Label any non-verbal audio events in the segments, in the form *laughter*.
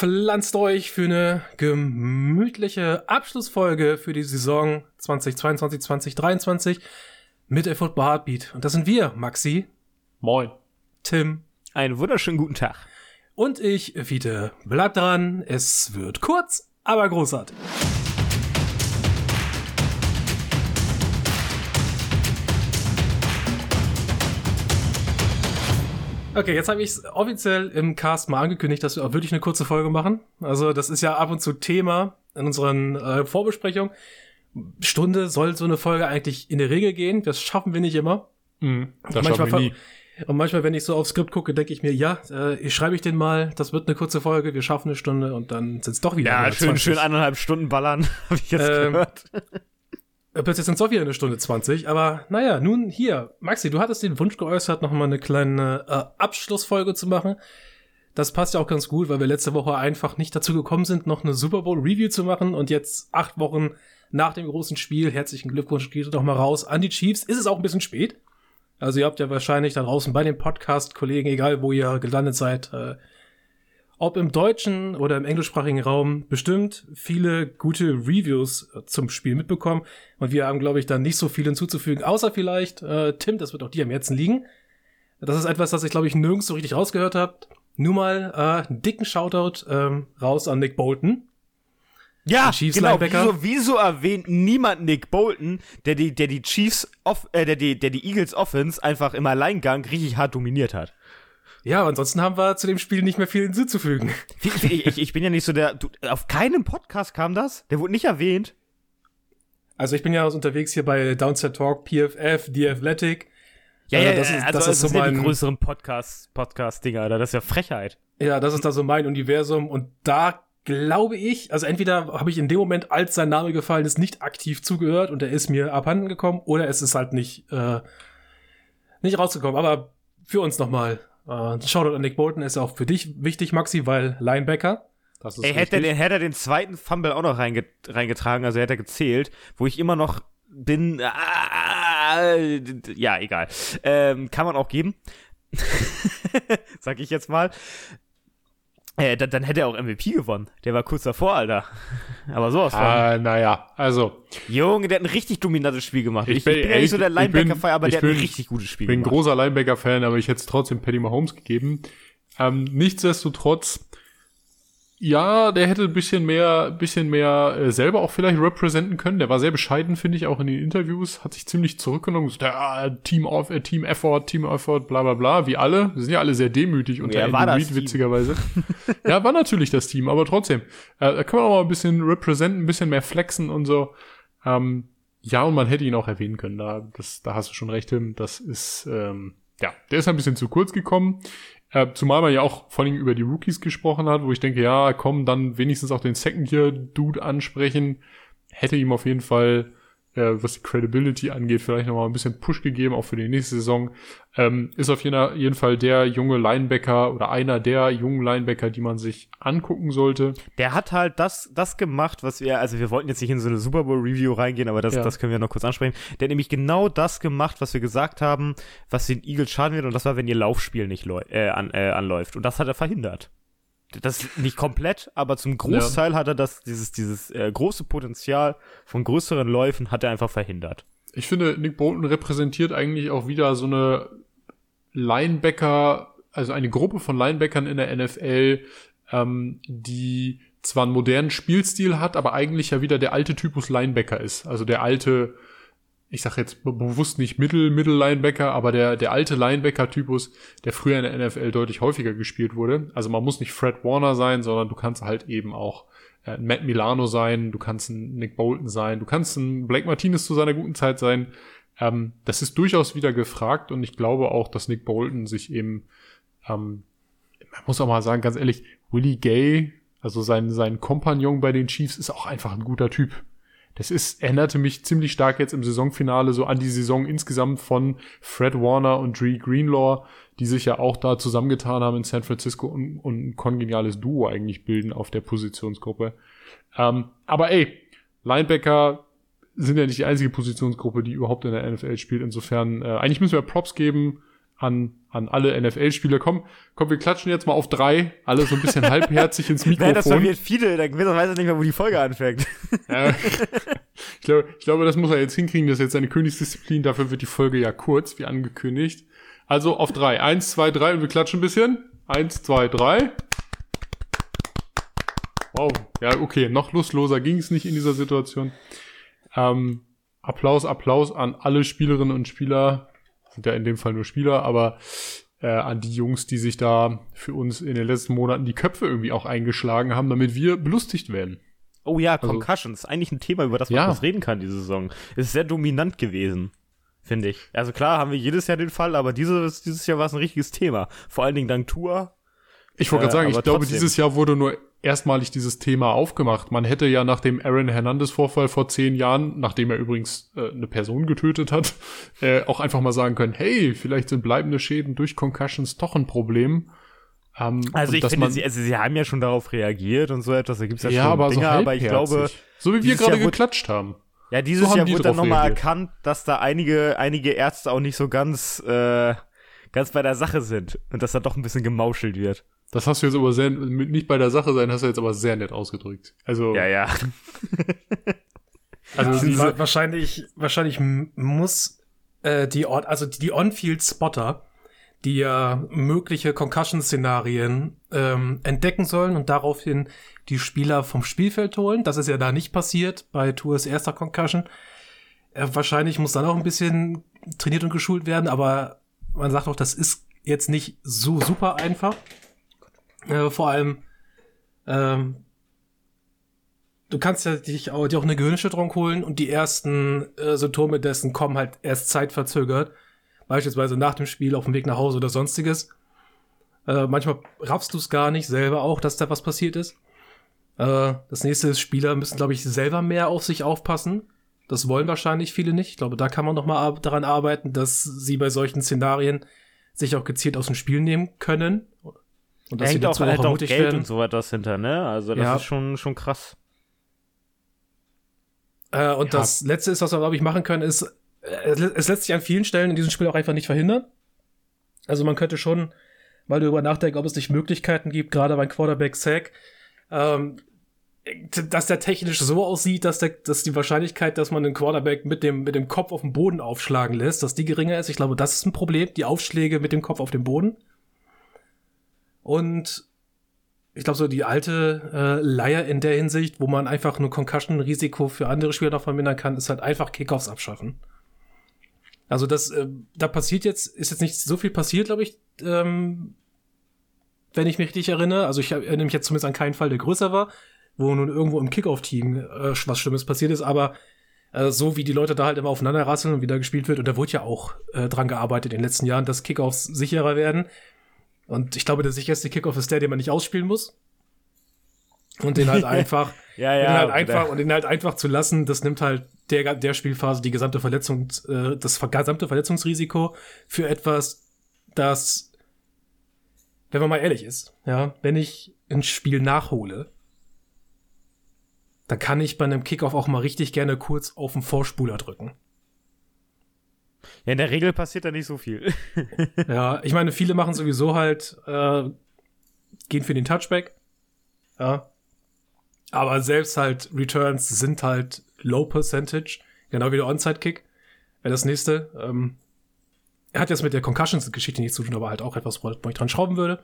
pflanzt euch für eine gemütliche Abschlussfolge für die Saison 2022, 2023 mit der Football Heartbeat. Und das sind wir, Maxi. Moin. Tim. Einen wunderschönen guten Tag. Und ich, Fiete. Bleibt dran, es wird kurz, aber großartig. Okay, jetzt habe ich es offiziell im Cast mal angekündigt, dass wir auch wirklich eine kurze Folge machen. Also das ist ja ab und zu Thema in unseren äh, Vorbesprechungen. Stunde soll so eine Folge eigentlich in der Regel gehen. Das schaffen wir nicht immer. Mhm, das und, manchmal, wir nie. und manchmal, wenn ich so aufs Skript gucke, denke ich mir, ja, äh, ich schreibe ich den mal, das wird eine kurze Folge, wir schaffen eine Stunde und dann sind es doch wieder. Ja, schön, schön eineinhalb Stunden ballern, *laughs* habe ich jetzt ähm, gehört. Plötzlich sind es doch wieder eine Stunde 20, aber naja, nun hier. Maxi, du hattest den Wunsch geäußert, nochmal eine kleine äh, Abschlussfolge zu machen. Das passt ja auch ganz gut, weil wir letzte Woche einfach nicht dazu gekommen sind, noch eine Super Bowl Review zu machen und jetzt acht Wochen nach dem großen Spiel, herzlichen Glückwunsch, geht doch mal raus an die Chiefs. Ist es auch ein bisschen spät? Also ihr habt ja wahrscheinlich da draußen bei den Podcast-Kollegen, egal wo ihr gelandet seid, äh, ob im deutschen oder im englischsprachigen Raum bestimmt viele gute Reviews äh, zum Spiel mitbekommen. Und wir haben, glaube ich, da nicht so viel hinzuzufügen, außer vielleicht, äh, Tim, das wird auch dir am Herzen liegen. Das ist etwas, das ich, glaube ich, nirgends so richtig rausgehört habe. Nur mal äh, einen dicken Shoutout ähm, raus an Nick Bolton. Ja, genau. Wieso, wieso erwähnt niemand Nick Bolton, der die, der die Chiefs, off, äh, der die, der die Eagles Offense einfach im Alleingang richtig hart dominiert hat? Ja, ansonsten haben wir zu dem Spiel nicht mehr viel hinzuzufügen. Ich, ich, ich bin ja nicht so der. Du, auf keinem Podcast kam das? Der wurde nicht erwähnt. Also ich bin ja unterwegs hier bei Downset Talk, PFF, The Athletic. Ja, ja, das ist, also das ist so mein, ja die größeren Podcast, Podcast-Dinger, Alter. Das ist ja Frechheit. Ja, das ist da so mein Universum und da glaube ich, also entweder habe ich in dem Moment, als sein Name gefallen ist, nicht aktiv zugehört und er ist mir abhanden gekommen oder es ist halt nicht, äh, nicht rausgekommen. Aber für uns nochmal äh, Shoutout an Nick Bolton ist auch für dich wichtig, Maxi, weil Linebacker. Das ist Ey, hätte er, den, hätte er den zweiten Fumble auch noch reinge reingetragen, also hätte er gezählt, wo ich immer noch bin. Ah, ja, egal. Ähm, kann man auch geben. *laughs* Sag ich jetzt mal. Äh, dann, dann, hätte er auch MVP gewonnen. Der war kurz davor, Alter. *laughs* Aber sowas von. Ah, naja, also. Junge, der hat ein richtig dominantes Spiel gemacht. Ich, ich bin, ich bin ja nicht so der Linebacker-Fan, aber der bin, hat ein richtig gutes Spiel gemacht. Ich bin ein großer Linebacker-Fan, aber ich hätte es trotzdem Patty Mahomes gegeben. Ähm, nichtsdestotrotz ja, der hätte ein bisschen mehr, bisschen mehr äh, selber auch vielleicht representen können. Der war sehr bescheiden, finde ich, auch in den Interviews. Hat sich ziemlich zurückgenommen. So, der äh, Team of, äh, Team Effort, Team Effort, bla bla bla, wie alle. Wir sind ja alle sehr demütig unter ja, Andy Reid, witzigerweise. *laughs* ja, war natürlich das Team, aber trotzdem. Äh, da kann man auch mal ein bisschen representen, ein bisschen mehr flexen und so. Ähm, ja, und man hätte ihn auch erwähnen können. Da, das, da hast du schon recht, Tim. Das ist, ähm, ja, der ist ein bisschen zu kurz gekommen. Äh, zumal man ja auch vor allem über die Rookies gesprochen hat, wo ich denke, ja, komm, dann wenigstens auch den Second-Year-Dude ansprechen. Hätte ihm auf jeden Fall äh, was die Credibility angeht, vielleicht nochmal ein bisschen Push gegeben, auch für die nächste Saison. Ähm, ist auf jeden Fall der junge Linebacker oder einer der jungen Linebacker, die man sich angucken sollte. Der hat halt das, das gemacht, was wir, also wir wollten jetzt nicht in so eine Super Bowl Review reingehen, aber das, ja. das können wir noch kurz ansprechen. Der hat nämlich genau das gemacht, was wir gesagt haben, was den Eagles schaden wird, und das war, wenn ihr Laufspiel nicht äh, an, äh, anläuft. Und das hat er verhindert das nicht komplett, aber zum Großteil ja. hat er das, dieses, dieses äh, große Potenzial von größeren Läufen hat er einfach verhindert. Ich finde, Nick Bolton repräsentiert eigentlich auch wieder so eine Linebacker, also eine Gruppe von Linebackern in der NFL, ähm, die zwar einen modernen Spielstil hat, aber eigentlich ja wieder der alte Typus Linebacker ist. Also der alte, ich sag jetzt bewusst nicht Mittel, Mittel-Linebacker, aber der, der alte Linebacker-Typus, der früher in der NFL deutlich häufiger gespielt wurde. Also man muss nicht Fred Warner sein, sondern du kannst halt eben auch äh, Matt Milano sein, du kannst ein Nick Bolton sein, du kannst ein Blake Martinez zu seiner guten Zeit sein. Ähm, das ist durchaus wieder gefragt und ich glaube auch, dass Nick Bolton sich eben, ähm, man muss auch mal sagen, ganz ehrlich, Willie Gay, also sein, sein Kompagnon bei den Chiefs, ist auch einfach ein guter Typ das ist, erinnerte mich ziemlich stark jetzt im Saisonfinale so an die Saison insgesamt von Fred Warner und Dree Greenlaw, die sich ja auch da zusammengetan haben in San Francisco und, und ein kongeniales Duo eigentlich bilden auf der Positionsgruppe. Ähm, aber ey, Linebacker sind ja nicht die einzige Positionsgruppe, die überhaupt in der NFL spielt. Insofern, äh, eigentlich müssen wir Props geben an, an alle NFL-Spieler. Komm, komm, wir klatschen jetzt mal auf drei, alle so ein bisschen *laughs* halbherzig ins Mikrofon. Nein, das verwirrt viele, dann weiß er nicht mehr, wo die Folge anfängt. Ja, ich, glaube, ich glaube, das muss er jetzt hinkriegen, das ist jetzt seine Königsdisziplin, dafür wird die Folge ja kurz, wie angekündigt. Also auf drei. Eins, zwei, drei und wir klatschen ein bisschen. Eins, zwei, drei. Wow. Ja, okay, noch lustloser ging es nicht in dieser Situation. Ähm, Applaus, Applaus an alle Spielerinnen und Spieler sind ja in dem Fall nur Spieler, aber äh, an die Jungs, die sich da für uns in den letzten Monaten die Köpfe irgendwie auch eingeschlagen haben, damit wir belustigt werden. Oh ja, Concussions, also, eigentlich ein Thema, über das man ja. was reden kann diese Saison. Ist sehr dominant gewesen, finde ich. Also klar haben wir jedes Jahr den Fall, aber dieses, dieses Jahr war es ein richtiges Thema. Vor allen Dingen dank Tour. Ich wollte gerade äh, sagen, ich glaube, dieses Jahr wurde nur erstmalig dieses Thema aufgemacht. Man hätte ja nach dem Aaron Hernandez-Vorfall vor zehn Jahren, nachdem er übrigens äh, eine Person getötet hat, *laughs* äh, auch einfach mal sagen können, hey, vielleicht sind bleibende Schäden durch Concussions doch ein Problem. Ähm, also ich finde, sie, also sie haben ja schon darauf reagiert und so etwas, da gibt's ja, ja schon aber Dinge, so aber ich glaube... So wie wir gerade geklatscht haben. Ja, dieses so Jahr wurde dann nochmal erkannt, dass da einige, einige Ärzte auch nicht so ganz, äh, ganz bei der Sache sind und dass da doch ein bisschen gemauschelt wird. Das hast du jetzt aber sehr, nicht bei der Sache sein, hast du jetzt aber sehr nett ausgedrückt. Also. Ja, ja. *laughs* also diese, wahrscheinlich, wahrscheinlich muss äh, die Ort, also die On-Field-Spotter, die ja mögliche Concussion-Szenarien ähm, entdecken sollen und daraufhin die Spieler vom Spielfeld holen. Das ist ja da nicht passiert bei Tours erster Concussion. Äh, wahrscheinlich muss dann auch ein bisschen trainiert und geschult werden, aber man sagt auch, das ist jetzt nicht so super einfach. Äh, vor allem, ähm, du kannst ja dich auch, dir auch eine Gehirnerschütterung holen und die ersten äh, Symptome dessen kommen halt erst zeitverzögert. Beispielsweise nach dem Spiel auf dem Weg nach Hause oder sonstiges. Äh, manchmal raffst du es gar nicht selber auch, dass da was passiert ist. Äh, das nächste ist, Spieler müssen, glaube ich, selber mehr auf sich aufpassen. Das wollen wahrscheinlich viele nicht. Ich glaube, da kann man noch mal ar daran arbeiten, dass sie bei solchen Szenarien sich auch gezielt aus dem Spiel nehmen können und sie dazu auch, halt auch Geld werden. und so etwas hinter, ne? Also das ja. ist schon, schon krass. Äh, und ja. das Letzte ist, was wir, glaube ich, machen können, ist, äh, es lässt sich an vielen Stellen in diesem Spiel auch einfach nicht verhindern. Also man könnte schon mal darüber nachdenken, ob es nicht Möglichkeiten gibt, gerade beim Quarterback-Sack, ähm, dass der technisch so aussieht, dass, der, dass die Wahrscheinlichkeit, dass man den Quarterback mit dem, mit dem Kopf auf den Boden aufschlagen lässt, dass die geringer ist. Ich glaube, das ist ein Problem, die Aufschläge mit dem Kopf auf den Boden. Und ich glaube, so die alte äh, Leier in der Hinsicht, wo man einfach nur Concussion-Risiko für andere Spieler noch vermindern kann, ist halt einfach Kickoffs abschaffen. Also das, äh, da passiert jetzt, ist jetzt nicht so viel passiert, glaube ich, ähm, wenn ich mich richtig erinnere. Also ich erinnere mich jetzt zumindest an keinen Fall, der größer war, wo nun irgendwo im Kickoff-Team äh, was Schlimmes passiert ist, aber äh, so wie die Leute da halt immer aufeinander rasseln und wieder gespielt wird, und da wurde ja auch äh, dran gearbeitet in den letzten Jahren, dass Kickoffs sicherer werden. Und ich glaube, der sicherste Kickoff ist der, den man nicht ausspielen muss. Und den halt *laughs* einfach, ja, ja, den halt einfach und den halt einfach zu lassen, das nimmt halt der, der Spielphase die gesamte Verletzung, äh, das gesamte Verletzungsrisiko für etwas, das, wenn man mal ehrlich ist, ja, wenn ich ein Spiel nachhole, dann kann ich bei einem Kickoff auch mal richtig gerne kurz auf den Vorspuler drücken. Ja, in der Regel passiert da nicht so viel. *laughs* ja, ich meine, viele machen sowieso halt, äh, gehen für den Touchback. Ja. Aber selbst halt Returns sind halt Low Percentage, genau wie der Onside-Kick. Wäre das nächste. Ähm, er hat jetzt mit der Concussions-Geschichte nichts zu tun, aber halt auch etwas, wo ich dran schrauben würde.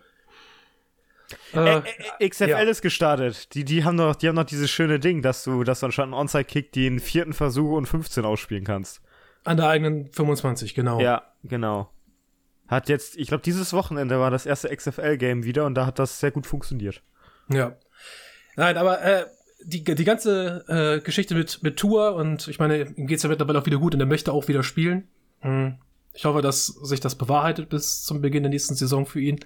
Äh, äh, XFL ja. ist gestartet. Die, die haben noch, die haben noch dieses schöne Ding, dass du, dass du anstatt einen Onside-Kick den vierten Versuch und 15 ausspielen kannst. An der eigenen 25, genau. Ja, genau. Hat jetzt, ich glaube, dieses Wochenende war das erste XFL-Game wieder und da hat das sehr gut funktioniert. Ja. Nein, aber äh, die, die ganze äh, Geschichte mit, mit Tour und ich meine, ihm geht's ja mittlerweile auch wieder gut und er möchte auch wieder spielen. Hm. Ich hoffe, dass sich das bewahrheitet bis zum Beginn der nächsten Saison für ihn.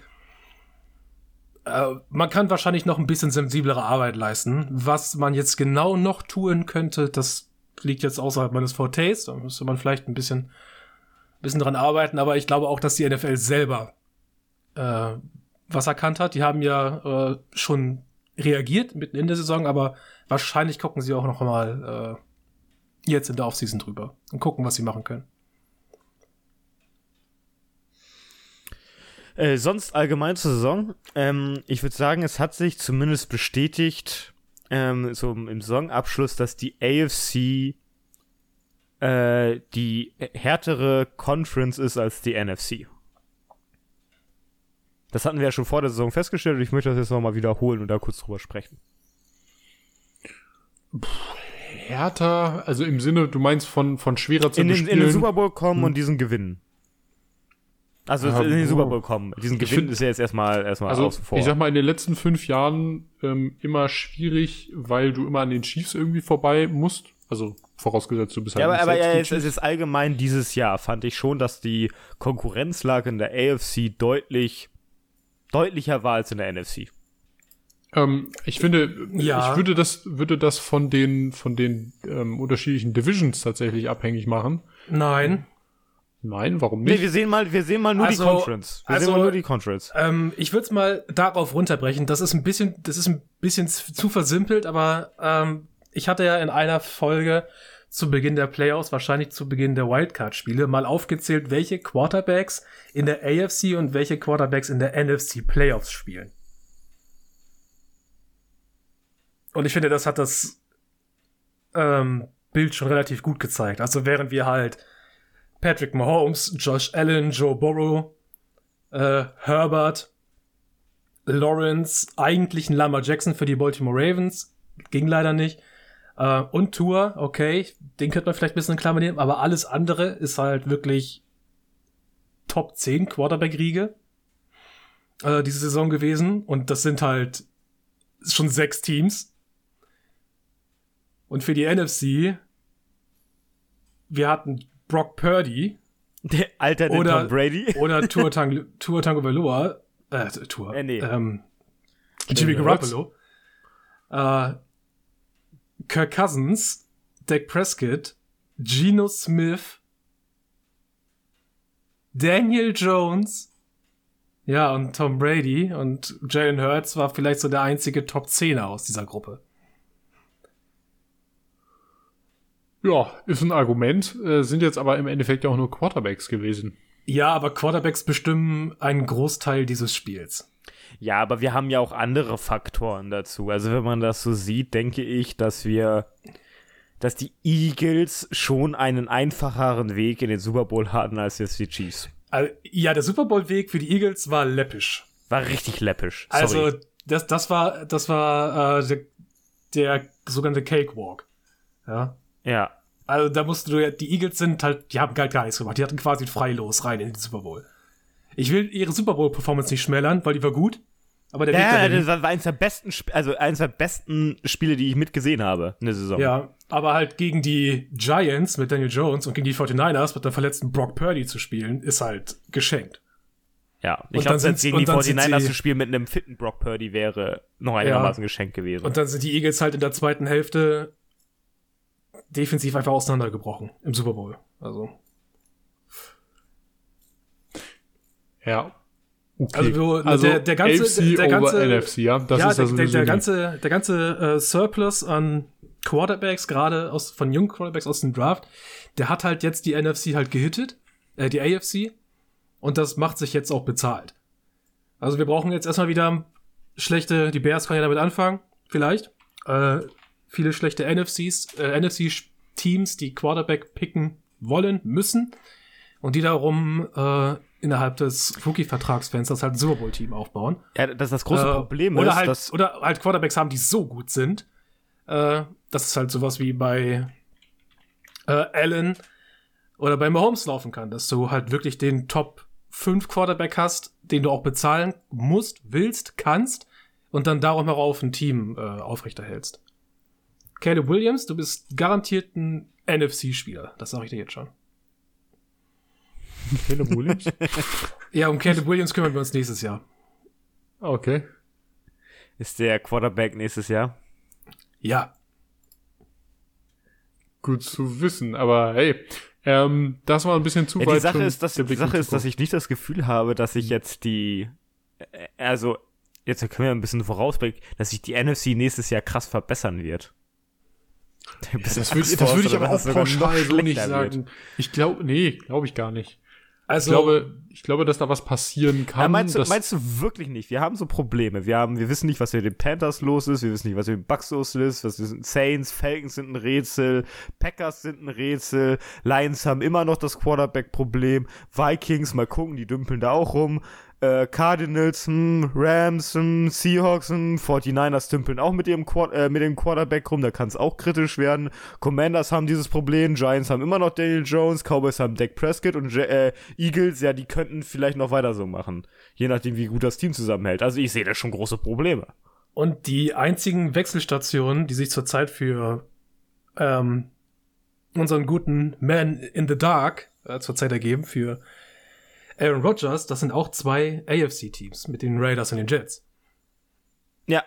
Äh, man kann wahrscheinlich noch ein bisschen sensiblere Arbeit leisten. Was man jetzt genau noch tun könnte, das liegt jetzt außerhalb meines Fortes. Da müsste man vielleicht ein bisschen, bisschen dran arbeiten. Aber ich glaube auch, dass die NFL selber äh, was erkannt hat. Die haben ja äh, schon reagiert mitten in der Saison, aber wahrscheinlich gucken sie auch noch mal äh, jetzt in der Offseason drüber und gucken, was sie machen können. Äh, sonst allgemein zur Saison. Ähm, ich würde sagen, es hat sich zumindest bestätigt, ähm, so im Saisonabschluss, dass die AFC äh, die härtere Conference ist als die NFC. Das hatten wir ja schon vor der Saison festgestellt und ich möchte das jetzt nochmal wiederholen und da kurz drüber sprechen. Härter, also im Sinne, du meinst von, von schwerer zu in den, in den Super Bowl kommen hm. und diesen gewinnen. Also ja, in den Super Bowl kommen. Diesen Gewinn find, ist ja jetzt erstmal erstmal also, außen vor. Ich sag mal, in den letzten fünf Jahren ähm, immer schwierig, weil du immer an den Chiefs irgendwie vorbei musst. Also vorausgesetzt, du bist halt. Ja, aber, aber ja, es, es ist allgemein dieses Jahr, fand ich schon, dass die Konkurrenzlage in der AFC deutlich deutlicher war als in der NFC. Ähm, ich finde, ja. ich würde das, würde das von den, von den ähm, unterschiedlichen Divisions tatsächlich abhängig machen. Nein. Nein, warum nicht? Nee, wir sehen mal, wir sehen mal nur also, die Conference. Wir also, sehen mal nur die Conference. Ähm, ich würde es mal darauf runterbrechen. Das ist ein bisschen, das ist ein bisschen zu versimpelt, aber ähm, ich hatte ja in einer Folge zu Beginn der Playoffs, wahrscheinlich zu Beginn der Wildcard-Spiele, mal aufgezählt, welche Quarterbacks in der AFC und welche Quarterbacks in der NFC Playoffs spielen. Und ich finde, das hat das ähm, Bild schon relativ gut gezeigt. Also während wir halt Patrick Mahomes, Josh Allen, Joe Burrow, äh, Herbert, Lawrence, eigentlich ein Lama Jackson für die Baltimore Ravens, ging leider nicht. Äh, und Tour, okay, den könnte man vielleicht ein bisschen in Klammer nehmen, aber alles andere ist halt wirklich Top 10 Quarterback-Riege äh, diese Saison gewesen. Und das sind halt schon sechs Teams. Und für die NFC, wir hatten Brock Purdy. Der Alter oder, Tom Brady. *laughs* Oder Tour, *laughs* Tang, Tour Tango Veloa. Äh, Tour. Äh, nee. Ähm, Jimmy Garoppolo. Äh, Kirk Cousins, Dak Prescott, Geno Smith, Daniel Jones, ja, und Tom Brady und Jalen Hurts war vielleicht so der einzige Top 10er aus dieser Gruppe. Ja, ist ein Argument, äh, sind jetzt aber im Endeffekt ja auch nur Quarterbacks gewesen. Ja, aber Quarterbacks bestimmen einen Großteil dieses Spiels. Ja, aber wir haben ja auch andere Faktoren dazu. Also wenn man das so sieht, denke ich, dass wir, dass die Eagles schon einen einfacheren Weg in den Super Bowl hatten als jetzt die Chiefs. Also, ja, der Super Bowl Weg für die Eagles war läppisch. War richtig läppisch. Sorry. Also das, das war, das war äh, der, der sogenannte Cakewalk. Ja. Ja. Also da musst du ja, die Eagles sind halt, die haben halt gar nichts gemacht. Die hatten quasi Freilos rein in den Super Bowl. Ich will ihre Super Bowl-Performance nicht schmälern, weil die war gut. Aber der ja, Weg das war eines der besten, also eines der besten Spiele, die ich mitgesehen habe in der Saison. Ja, aber halt gegen die Giants mit Daniel Jones und gegen die 49ers mit der verletzten Brock Purdy zu spielen, ist halt geschenkt. Ja, ich glaube, jetzt gegen die 49ers zu spielen mit einem fitten Brock Purdy wäre noch einigermaßen ja. geschenkt gewesen. Und dann sind die Eagles halt in der zweiten Hälfte defensiv einfach auseinandergebrochen im Super Bowl. Also. Ja. Okay. Also, also der, der ganze, AFC der ganze, NFC, ja, das ja, ist der, der, der ganze, der ganze äh, Surplus an Quarterbacks, gerade aus von jungen Quarterbacks aus dem Draft, der hat halt jetzt die NFC halt gehittet, äh, die AFC, und das macht sich jetzt auch bezahlt. Also wir brauchen jetzt erstmal wieder schlechte, die Bears können ja damit anfangen, vielleicht. Äh, viele schlechte NFCs, äh, NFC-Teams, die Quarterback picken wollen, müssen und die darum äh, innerhalb des Rookie-Vertragsfensters halt ein Super Bowl-Team aufbauen. Ja, das ist das große äh, Problem oder ist, halt, dass oder halt Quarterbacks haben, die so gut sind, äh, dass es halt sowas wie bei äh, Allen oder bei Mahomes laufen kann, dass du halt wirklich den Top 5 Quarterback hast, den du auch bezahlen musst, willst, kannst und dann darum herauf ein Team äh, aufrechterhältst. Caleb Williams, du bist garantiert ein NFC-Spieler. Das sage ich dir jetzt schon. Caleb Williams? *laughs* ja, um Caleb Williams kümmern wir uns nächstes Jahr. Okay. Ist der Quarterback nächstes Jahr? Ja. Gut zu wissen, aber hey, ähm, das war ein bisschen zu ja, weit. Die Sache ist, dass, die Sache ist, dass ich nicht das Gefühl habe, dass ich jetzt die, äh, also, jetzt können wir ein bisschen vorausblicken, dass sich die NFC nächstes Jahr krass verbessern wird. Ja, das würde würd ich aber auch pauschal so nicht sagen. Wird. Ich glaube, nee, glaube ich gar nicht. Also, ich glaube, ich glaube, dass da was passieren kann. Ja, meinst, du, meinst du wirklich nicht? Wir haben so Probleme. Wir haben, wir wissen nicht, was mit den Panthers los ist. Wir wissen nicht, was mit den Bucks los ist. Was sind Saints, Falcons sind ein Rätsel. Packers sind ein Rätsel. Lions haben immer noch das Quarterback-Problem. Vikings, mal gucken, die dümpeln da auch rum äh, Cardinals, hm, Rams, hm, Seahawks, hm, 49ers tümpeln auch mit, ihrem Quad äh, mit dem Quarterback rum, da kann es auch kritisch werden. Commanders haben dieses Problem, Giants haben immer noch Daniel Jones, Cowboys haben Dak Prescott und äh, Eagles, ja, die könnten vielleicht noch weiter so machen. Je nachdem, wie gut das Team zusammenhält. Also ich sehe da schon große Probleme. Und die einzigen Wechselstationen, die sich zurzeit für ähm, unseren guten Man in the Dark äh, zurzeit ergeben, für Aaron Rodgers, das sind auch zwei AFC-Teams mit den Raiders und den Jets. Ja.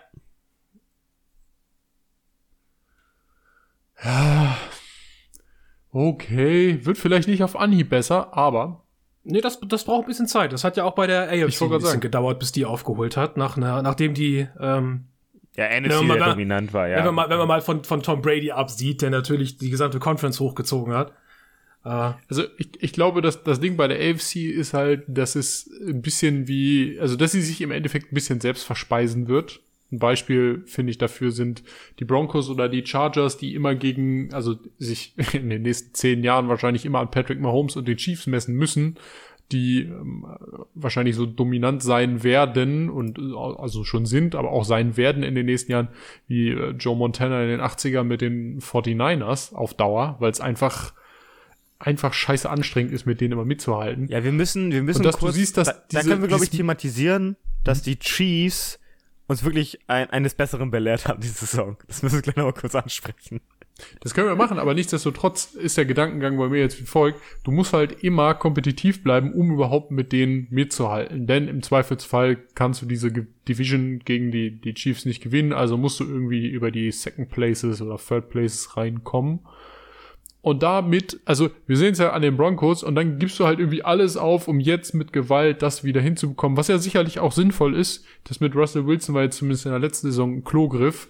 Ja. Okay, wird vielleicht nicht auf Anhieb besser, aber. Nee, das, das braucht ein bisschen Zeit. Das hat ja auch bei der AFC ein bisschen sagen. gedauert, bis die aufgeholt hat, nach, nachdem die ähm, ja, NFC der dominant war, ja. Wenn man mal, wenn man mal von, von Tom Brady absieht, der natürlich die gesamte Conference hochgezogen hat. Ah. Also ich, ich glaube, dass das Ding bei der AFC ist halt, dass es ein bisschen wie, also dass sie sich im Endeffekt ein bisschen selbst verspeisen wird. Ein Beispiel finde ich dafür sind die Broncos oder die Chargers, die immer gegen, also sich *laughs* in den nächsten zehn Jahren wahrscheinlich immer an Patrick Mahomes und den Chiefs messen müssen, die ähm, wahrscheinlich so dominant sein werden und also schon sind, aber auch sein werden in den nächsten Jahren wie äh, Joe Montana in den 80er mit den 49ers auf Dauer, weil es einfach einfach scheiße anstrengend ist, mit denen immer mitzuhalten. Ja, wir müssen, wir müssen und dass kurz, du siehst, dass da, diese, da können wir, glaube ich, thematisieren, dass die Chiefs uns wirklich ein, eines Besseren belehrt haben, diese Saison. Das müssen wir gleich noch mal kurz ansprechen. Das können wir machen, aber nichtsdestotrotz ist der Gedankengang bei mir jetzt wie folgt. Du musst halt immer kompetitiv bleiben, um überhaupt mit denen mitzuhalten. Denn im Zweifelsfall kannst du diese Division gegen die, die Chiefs nicht gewinnen, also musst du irgendwie über die Second Places oder Third Places reinkommen. Und damit, also wir sehen es ja an den Broncos und dann gibst du halt irgendwie alles auf, um jetzt mit Gewalt das wieder hinzubekommen, was ja sicherlich auch sinnvoll ist. Das mit Russell Wilson war jetzt zumindest in der letzten Saison ein Klogriff.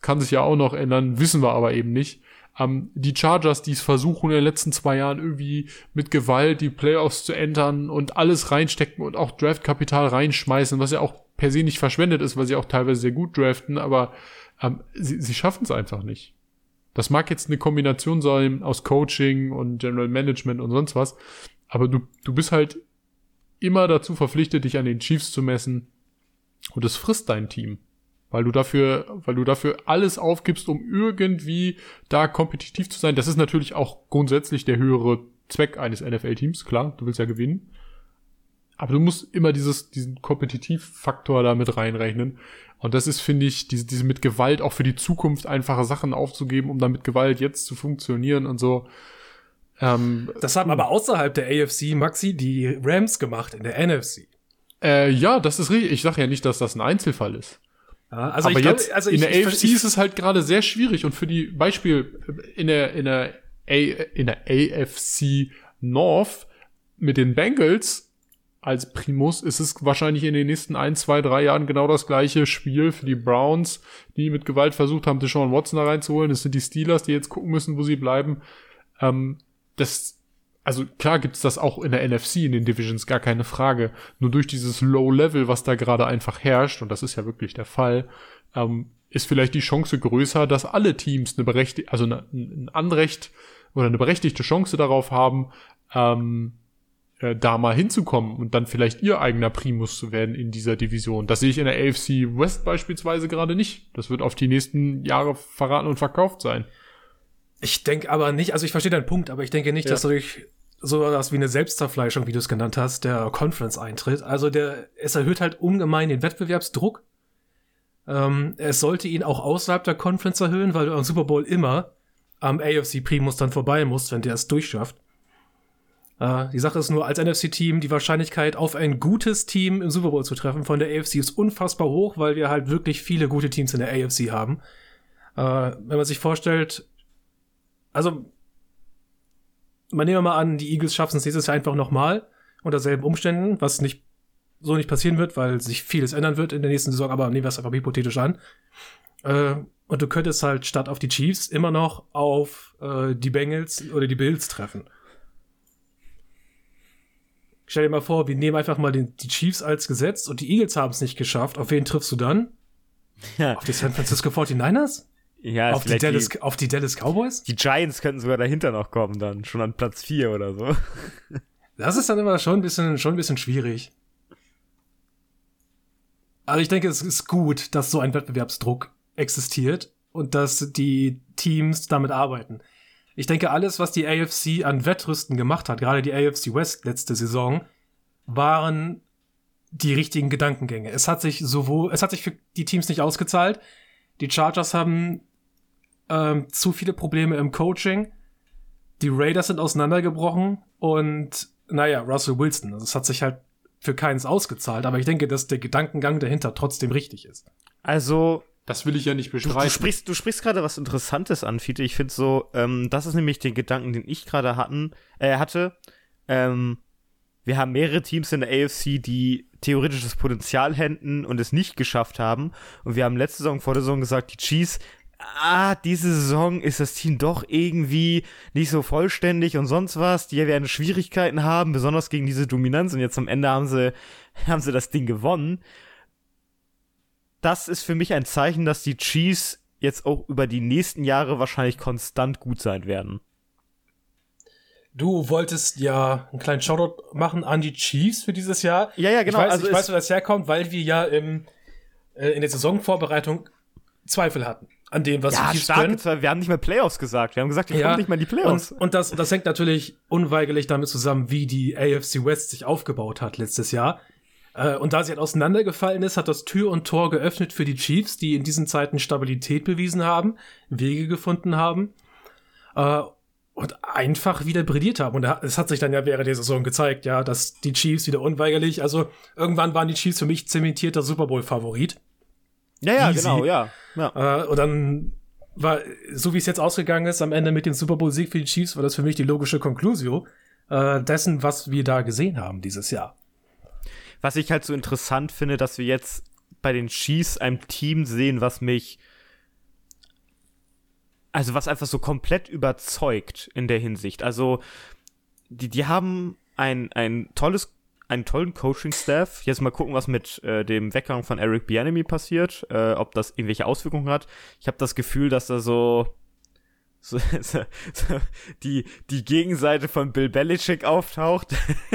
Kann sich ja auch noch ändern, wissen wir aber eben nicht. Ähm, die Chargers, die es versuchen in den letzten zwei Jahren irgendwie mit Gewalt die Playoffs zu entern und alles reinstecken und auch Draftkapital reinschmeißen, was ja auch per se nicht verschwendet ist, weil sie auch teilweise sehr gut draften, aber ähm, sie, sie schaffen es einfach nicht. Das mag jetzt eine Kombination sein aus Coaching und General Management und sonst was, aber du, du bist halt immer dazu verpflichtet, dich an den Chiefs zu messen und es frisst dein Team. Weil du dafür, weil du dafür alles aufgibst, um irgendwie da kompetitiv zu sein. Das ist natürlich auch grundsätzlich der höhere Zweck eines NFL-Teams, klar, du willst ja gewinnen. Aber du musst immer dieses, diesen Kompetitivfaktor da mit reinrechnen. Und das ist, finde ich, diese, diese mit Gewalt auch für die Zukunft einfache Sachen aufzugeben, um dann mit Gewalt jetzt zu funktionieren und so. Ähm, das haben aber außerhalb der AFC, Maxi, die Rams gemacht in der NFC. Äh, ja, das ist richtig. Ich sage ja nicht, dass das ein Einzelfall ist. Ja, also aber ich jetzt glaub, also in ich, der ich, AFC ich, ist es halt gerade sehr schwierig und für die Beispiel in der in der A, in der AFC North mit den Bengals als Primus ist es wahrscheinlich in den nächsten ein, zwei, drei Jahren genau das gleiche Spiel für die Browns, die mit Gewalt versucht haben, Deshaun Watson da reinzuholen. Es sind die Steelers, die jetzt gucken müssen, wo sie bleiben. Ähm, das, also klar gibt's das auch in der NFC, in den Divisions, gar keine Frage. Nur durch dieses Low Level, was da gerade einfach herrscht, und das ist ja wirklich der Fall, ähm, ist vielleicht die Chance größer, dass alle Teams eine berechtigte, also eine, ein Anrecht oder eine berechtigte Chance darauf haben, ähm, äh, da mal hinzukommen und dann vielleicht ihr eigener Primus zu werden in dieser Division. Das sehe ich in der AFC West beispielsweise gerade nicht. Das wird auf die nächsten Jahre verraten und verkauft sein. Ich denke aber nicht, also ich verstehe deinen Punkt, aber ich denke nicht, ja. dass durch so was wie eine Selbstzerfleischung, wie du es genannt hast, der Conference eintritt. Also der, es erhöht halt ungemein den Wettbewerbsdruck. Ähm, es sollte ihn auch außerhalb der Conference erhöhen, weil du am Super Bowl immer am AFC Primus dann vorbei musst, wenn der es durchschafft. Äh, die Sache ist nur, als NFC-Team die Wahrscheinlichkeit, auf ein gutes Team im Super Bowl zu treffen von der AFC ist unfassbar hoch, weil wir halt wirklich viele gute Teams in der AFC haben. Äh, wenn man sich vorstellt, also, man nehmen wir mal an, die Eagles schaffen es nächstes Jahr einfach nochmal unter selben Umständen, was nicht so nicht passieren wird, weil sich vieles ändern wird in der nächsten Saison, aber nehmen wir es einfach hypothetisch an. Äh, und du könntest halt statt auf die Chiefs immer noch auf äh, die Bengals oder die Bills treffen. Stell dir mal vor, wir nehmen einfach mal den, die Chiefs als Gesetz und die Eagles haben es nicht geschafft. Auf wen triffst du dann? Ja. Auf die San Francisco 49ers? Ja, auf die, Dallas, die, auf die Dallas Cowboys? Die Giants könnten sogar dahinter noch kommen, dann schon an Platz 4 oder so. *laughs* Das ist dann immer schon ein bisschen, schon ein bisschen schwierig. Aber ich denke, es ist gut, dass so ein Wettbewerbsdruck existiert und dass die Teams damit arbeiten. Ich denke, alles, was die AFC an Wettrüsten gemacht hat, gerade die AFC West letzte Saison, waren die richtigen Gedankengänge. Es hat sich sowohl, es hat sich für die Teams nicht ausgezahlt. Die Chargers haben ähm, zu viele Probleme im Coaching. Die Raiders sind auseinandergebrochen und naja, Russell Wilson. Also es hat sich halt für keins ausgezahlt, aber ich denke, dass der Gedankengang dahinter trotzdem richtig ist. Also, das will ich ja nicht bestreiten. Du, du sprichst, du sprichst gerade was Interessantes an, Fiete. Ich finde so, ähm, das ist nämlich den Gedanken, den ich gerade hatten, äh, hatte. Ähm, wir haben mehrere Teams in der AFC, die theoretisches Potenzial hätten und es nicht geschafft haben. Und wir haben letzte Saison vor der Saison gesagt, die Chiefs ah, diese Saison ist das Team doch irgendwie nicht so vollständig und sonst was. Die werden Schwierigkeiten haben, besonders gegen diese Dominanz. Und jetzt am Ende haben sie, *laughs* haben sie das Ding gewonnen. Das ist für mich ein Zeichen, dass die Chiefs jetzt auch über die nächsten Jahre wahrscheinlich konstant gut sein werden. Du wolltest ja einen kleinen Shoutout machen an die Chiefs für dieses Jahr. Ja, ja, genau. Ich weiß, also ich weiß wo das herkommt, weil wir ja im, äh, in der Saisonvorbereitung Zweifel hatten an dem, was ja, die Chiefs können. Wir haben nicht mal Playoffs gesagt. Wir haben gesagt, wir ja, kommen nicht mal in die Playoffs. Und, und, das, das hängt natürlich unweigerlich damit zusammen, wie die AFC West sich aufgebaut hat letztes Jahr. Äh, und da sie halt auseinandergefallen ist, hat das Tür und Tor geöffnet für die Chiefs, die in diesen Zeiten Stabilität bewiesen haben, Wege gefunden haben äh, und einfach wieder brilliert haben. Und es hat sich dann ja während der Saison gezeigt, ja, dass die Chiefs wieder unweigerlich, also irgendwann waren die Chiefs für mich zementierter Super Bowl-Favorit. Ja, ja, Easy. genau, ja. ja. Äh, und dann war, so wie es jetzt ausgegangen ist, am Ende mit dem Super Bowl-Sieg für die Chiefs, war das für mich die logische Konklusio äh, dessen, was wir da gesehen haben dieses Jahr. Was ich halt so interessant finde, dass wir jetzt bei den Chiefs ein Team sehen, was mich also was einfach so komplett überzeugt in der Hinsicht. Also die, die haben ein, ein tolles einen tollen Coaching-Staff. Jetzt mal gucken, was mit äh, dem Weggang von Eric Bianemi passiert, äh, ob das irgendwelche Auswirkungen hat. Ich habe das Gefühl, dass da so so, *laughs* so, so, die, die Gegenseite von Bill Belichick auftaucht.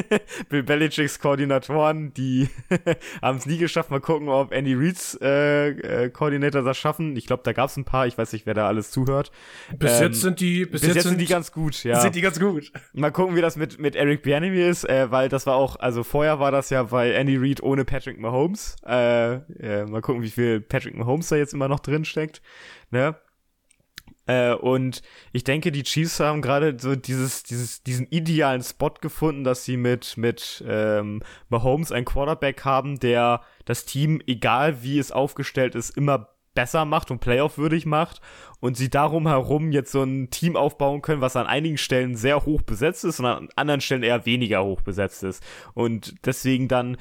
*laughs* Bill Belichicks Koordinatoren, die *laughs* haben es nie geschafft. Mal gucken, ob Andy Reeds äh, äh, Koordinator das schaffen. Ich glaube, da gab es ein paar. Ich weiß nicht, wer da alles zuhört. Bis ähm, jetzt sind die, bis, bis jetzt, jetzt, sind die ganz gut. Ja. Sind die ganz gut. Mal gucken, wie das mit mit Eric Bieniemy ist, äh, weil das war auch, also vorher war das ja bei Andy Reid ohne Patrick Mahomes. Äh, äh, mal gucken, wie viel Patrick Mahomes da jetzt immer noch drin steckt. Ne? Äh, und ich denke, die Chiefs haben gerade so dieses, dieses, diesen idealen Spot gefunden, dass sie mit, mit ähm, Mahomes einen Quarterback haben, der das Team, egal wie es aufgestellt ist, immer besser macht und playoff-würdig macht und sie darum herum jetzt so ein Team aufbauen können, was an einigen Stellen sehr hoch besetzt ist und an anderen Stellen eher weniger hoch besetzt ist. Und deswegen dann,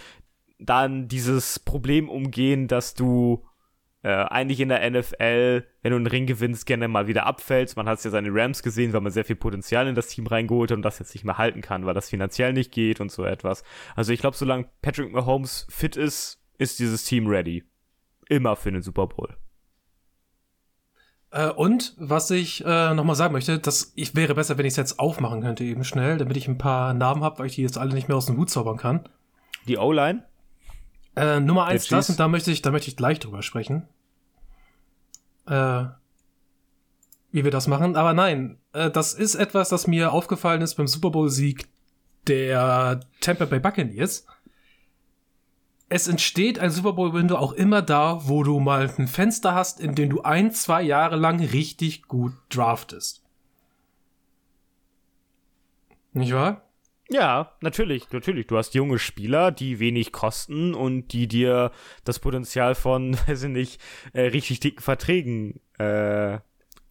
dann dieses Problem umgehen, dass du äh, eigentlich in der NFL, wenn du einen Ring gewinnst, gerne mal wieder abfällst. Man hat es ja seine Rams gesehen, weil man sehr viel Potenzial in das Team reingeholt hat und das jetzt nicht mehr halten kann, weil das finanziell nicht geht und so etwas. Also ich glaube, solange Patrick Mahomes fit ist, ist dieses Team ready. Immer für den Super Bowl. Äh, und was ich äh, nochmal sagen möchte, dass ich wäre besser, wenn ich es jetzt aufmachen könnte, eben schnell, damit ich ein paar Namen habe, weil ich die jetzt alle nicht mehr aus dem Hut zaubern kann. Die O-Line? Äh, Nummer eins das und da möchte ich, da möchte ich gleich drüber sprechen äh, wie wir das machen. Aber nein, äh, das ist etwas, das mir aufgefallen ist beim Super Bowl-Sieg der Tampa Bay Buccaneers. Es entsteht ein Super Bowl-Window auch immer da, wo du mal ein Fenster hast, in dem du ein, zwei Jahre lang richtig gut draftest. Nicht wahr? Ja, natürlich, natürlich. Du hast junge Spieler, die wenig kosten und die dir das Potenzial von, *laughs* weiß ich nicht, äh, richtig dicken Verträgen äh,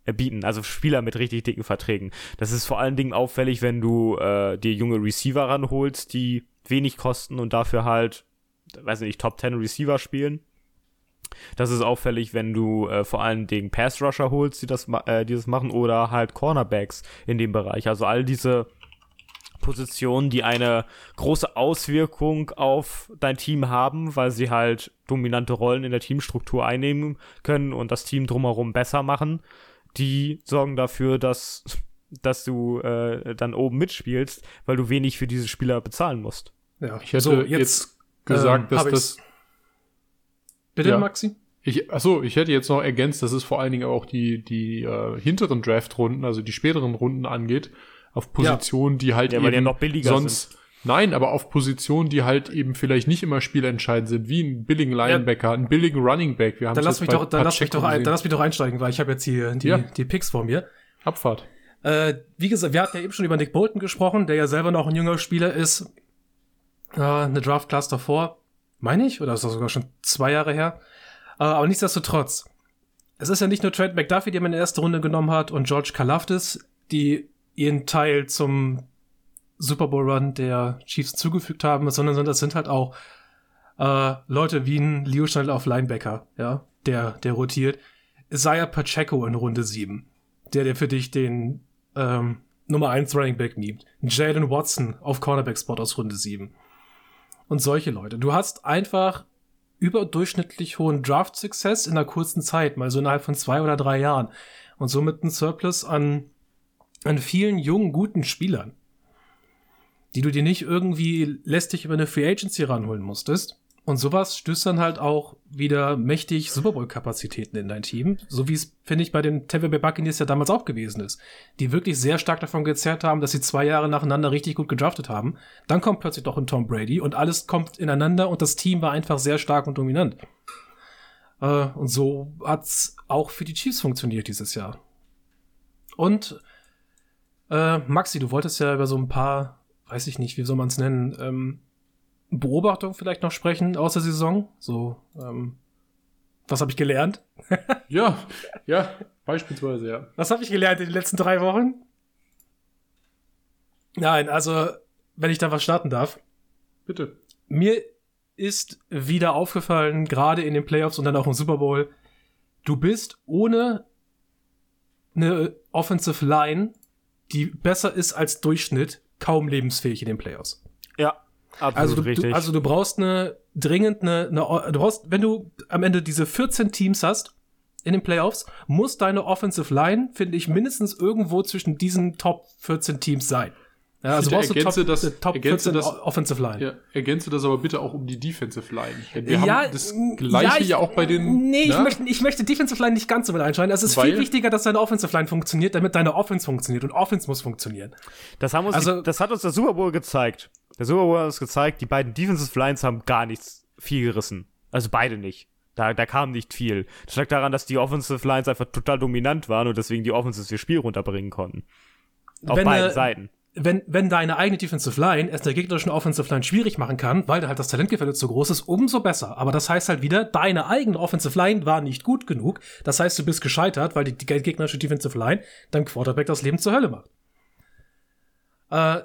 bieten. Also Spieler mit richtig dicken Verträgen. Das ist vor allen Dingen auffällig, wenn du äh, dir junge Receiver ranholst, die wenig kosten und dafür halt, weiß ich nicht, Top 10 Receiver spielen. Das ist auffällig, wenn du äh, vor allen Dingen Pass Rusher holst, die das, äh, die das machen, oder halt Cornerbacks in dem Bereich. Also all diese Positionen, die eine große Auswirkung auf dein Team haben, weil sie halt dominante Rollen in der Teamstruktur einnehmen können und das Team drumherum besser machen. Die sorgen dafür, dass, dass du äh, dann oben mitspielst, weil du wenig für diese Spieler bezahlen musst. Ja, ich hätte so, jetzt, jetzt, gesagt, ähm, dass das. Bitte, ja. Maxi? Ich, achso, ich hätte jetzt noch ergänzt, dass es vor allen Dingen auch die, die äh, hinteren Draft-Runden, also die späteren Runden angeht, auf Positionen, ja. die halt ja, eben noch billiger sonst. Sind. Nein, aber auf Positionen, die halt eben vielleicht nicht immer spielentscheidend sind, wie ein billigen Linebacker, ja. ein billigen Running Back. Wir haben dann lass mich doch, dann lass mich doch, ein, dann lass mich doch einsteigen, weil ich habe jetzt hier die, ja. die Picks vor mir. Abfahrt. Äh, wie gesagt, wir hatten ja eben schon über Nick Bolton gesprochen, der ja selber noch ein junger Spieler ist. Äh, eine Draft-Class davor, meine ich, oder ist das sogar schon zwei Jahre her? Äh, aber nichtsdestotrotz, es ist ja nicht nur Trent McDuffie, der man in der ersten Runde genommen hat, und George Kalafdis, die ihren Teil zum Super Bowl Run der Chiefs zugefügt haben, sondern das sind halt auch äh, Leute wie ein Leo Schneider auf Linebacker, ja, der, der rotiert. Isaiah Pacheco in Runde 7, der, der für dich den ähm, Nummer 1 Running Back nimmt. Jalen Watson auf Cornerback-Spot aus Runde 7. Und solche Leute. Du hast einfach überdurchschnittlich hohen Draft-Success in einer kurzen Zeit, mal so innerhalb von zwei oder drei Jahren. Und somit ein Surplus an, an vielen jungen, guten Spielern, die du dir nicht irgendwie lästig über eine Free Agency ranholen musstest. Und sowas stößt dann halt auch wieder mächtig Super Bowl-Kapazitäten in dein Team. So wie es, finde ich, bei den Tampa Bay Buccaneers ja damals auch gewesen ist. Die wirklich sehr stark davon gezerrt haben, dass sie zwei Jahre nacheinander richtig gut gedraftet haben. Dann kommt plötzlich doch ein Tom Brady und alles kommt ineinander und das Team war einfach sehr stark und dominant. Äh, und so hat's auch für die Chiefs funktioniert dieses Jahr. Und äh, Maxi, du wolltest ja über so ein paar, weiß ich nicht, wie soll man es nennen, ähm, Beobachtung vielleicht noch sprechen aus der Saison? So, ähm, was habe ich gelernt? *laughs* ja, ja, beispielsweise, ja. Was habe ich gelernt in den letzten drei Wochen? Nein, also, wenn ich da was starten darf. Bitte. Mir ist wieder aufgefallen, gerade in den Playoffs und dann auch im Super Bowl, du bist ohne eine Offensive Line, die besser ist als Durchschnitt, kaum lebensfähig in den Playoffs. Ja, Absolut also du, richtig. Du, also du brauchst eine dringend eine, eine, du brauchst, wenn du am Ende diese 14 Teams hast in den Playoffs, muss deine Offensive Line, finde ich, mindestens irgendwo zwischen diesen Top 14 Teams sein. Ja, also brauchst ergänze du top, das, Top ergänze 14 das, Offensive Line. Ja, ergänze das aber bitte auch um die Defensive Line. Denn wir ja, haben das gleiche ja, ich, ja auch bei den. Nee, ich möchte, ich möchte Defensive Line nicht ganz so mit einschreiben. Also es ist Weil, viel wichtiger, dass deine Offensive Line funktioniert, damit deine Offense funktioniert. Und Offense muss funktionieren. Das, haben uns also, das hat uns der Super Bowl gezeigt. Der Super Bowl hat uns gezeigt, die beiden Defensive Lines haben gar nichts viel gerissen. Also beide nicht. Da, da kam nicht viel. Das lag daran, dass die Offensive Lines einfach total dominant waren und deswegen die Offensive ihr Spiel runterbringen konnten. Auf wenn, beiden Seiten. Wenn, wenn deine eigene Defensive Line es der gegnerischen Offensive Line schwierig machen kann, weil da halt das Talentgefälle zu groß ist, umso besser. Aber das heißt halt wieder, deine eigene Offensive Line war nicht gut genug. Das heißt, du bist gescheitert, weil die, die gegnerische Defensive Line dein Quarterback das Leben zur Hölle macht. Äh,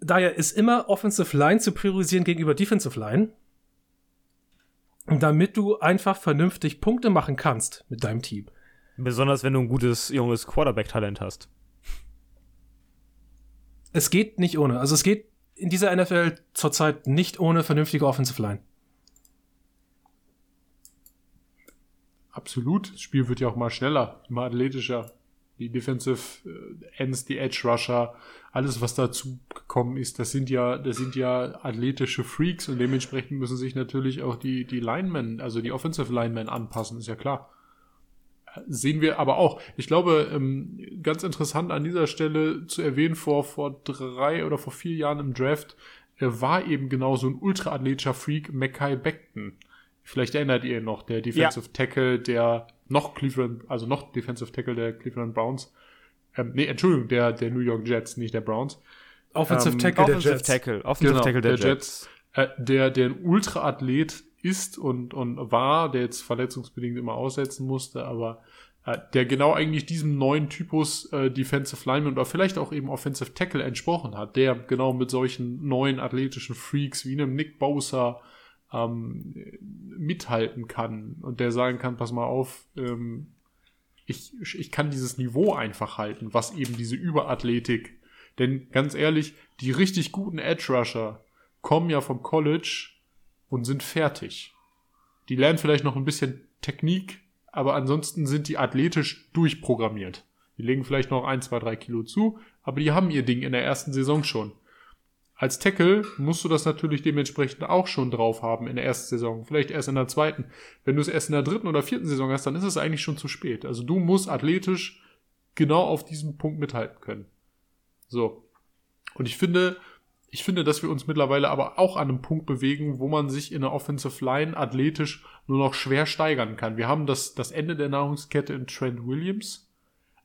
daher ist immer Offensive Line zu priorisieren gegenüber Defensive Line, damit du einfach vernünftig Punkte machen kannst mit deinem Team. Besonders wenn du ein gutes junges Quarterback-Talent hast. Es geht nicht ohne. Also es geht in dieser NFL zurzeit nicht ohne vernünftige Offensive Line. Absolut. Das Spiel wird ja auch mal schneller, immer athletischer die Defensive äh, Ends, die Edge Rusher, alles was dazu gekommen ist, das sind ja, das sind ja athletische Freaks und dementsprechend müssen sich natürlich auch die, die Linemen, also die Offensive Linemen anpassen, ist ja klar. Sehen wir aber auch. Ich glaube, ähm, ganz interessant an dieser Stelle zu erwähnen, vor, vor drei oder vor vier Jahren im Draft äh, war eben genau so ein ultraathletischer Freak, Mackay Beckton. Vielleicht erinnert ihr ihn noch, der Defensive ja. Tackle, der noch Cleveland, also noch Defensive Tackle der Cleveland Browns. Ähm, nee, Entschuldigung, der, der New York Jets, nicht der Browns. Offensive ähm, Tackle der Jets. Tackle, Offensive genau, Tackle der, der Jets. Jets. Äh, der, der ein Ultraathlet ist und, und war, der jetzt verletzungsbedingt immer aussetzen musste, aber äh, der genau eigentlich diesem neuen Typus äh, Defensive Lineman oder vielleicht auch eben Offensive Tackle entsprochen hat, der genau mit solchen neuen athletischen Freaks wie einem Nick Bosa, ähm, mithalten kann und der sagen kann, pass mal auf, ähm, ich, ich kann dieses Niveau einfach halten, was eben diese Überathletik Denn ganz ehrlich, die richtig guten Edge Rusher kommen ja vom College und sind fertig. Die lernen vielleicht noch ein bisschen Technik, aber ansonsten sind die athletisch durchprogrammiert. Die legen vielleicht noch ein, zwei, drei Kilo zu, aber die haben ihr Ding in der ersten Saison schon. Als Tackle musst du das natürlich dementsprechend auch schon drauf haben in der ersten Saison, vielleicht erst in der zweiten. Wenn du es erst in der dritten oder vierten Saison hast, dann ist es eigentlich schon zu spät. Also du musst athletisch genau auf diesem Punkt mithalten können. So. Und ich finde, ich finde, dass wir uns mittlerweile aber auch an einem Punkt bewegen, wo man sich in der Offensive Line athletisch nur noch schwer steigern kann. Wir haben das, das Ende der Nahrungskette in Trent Williams.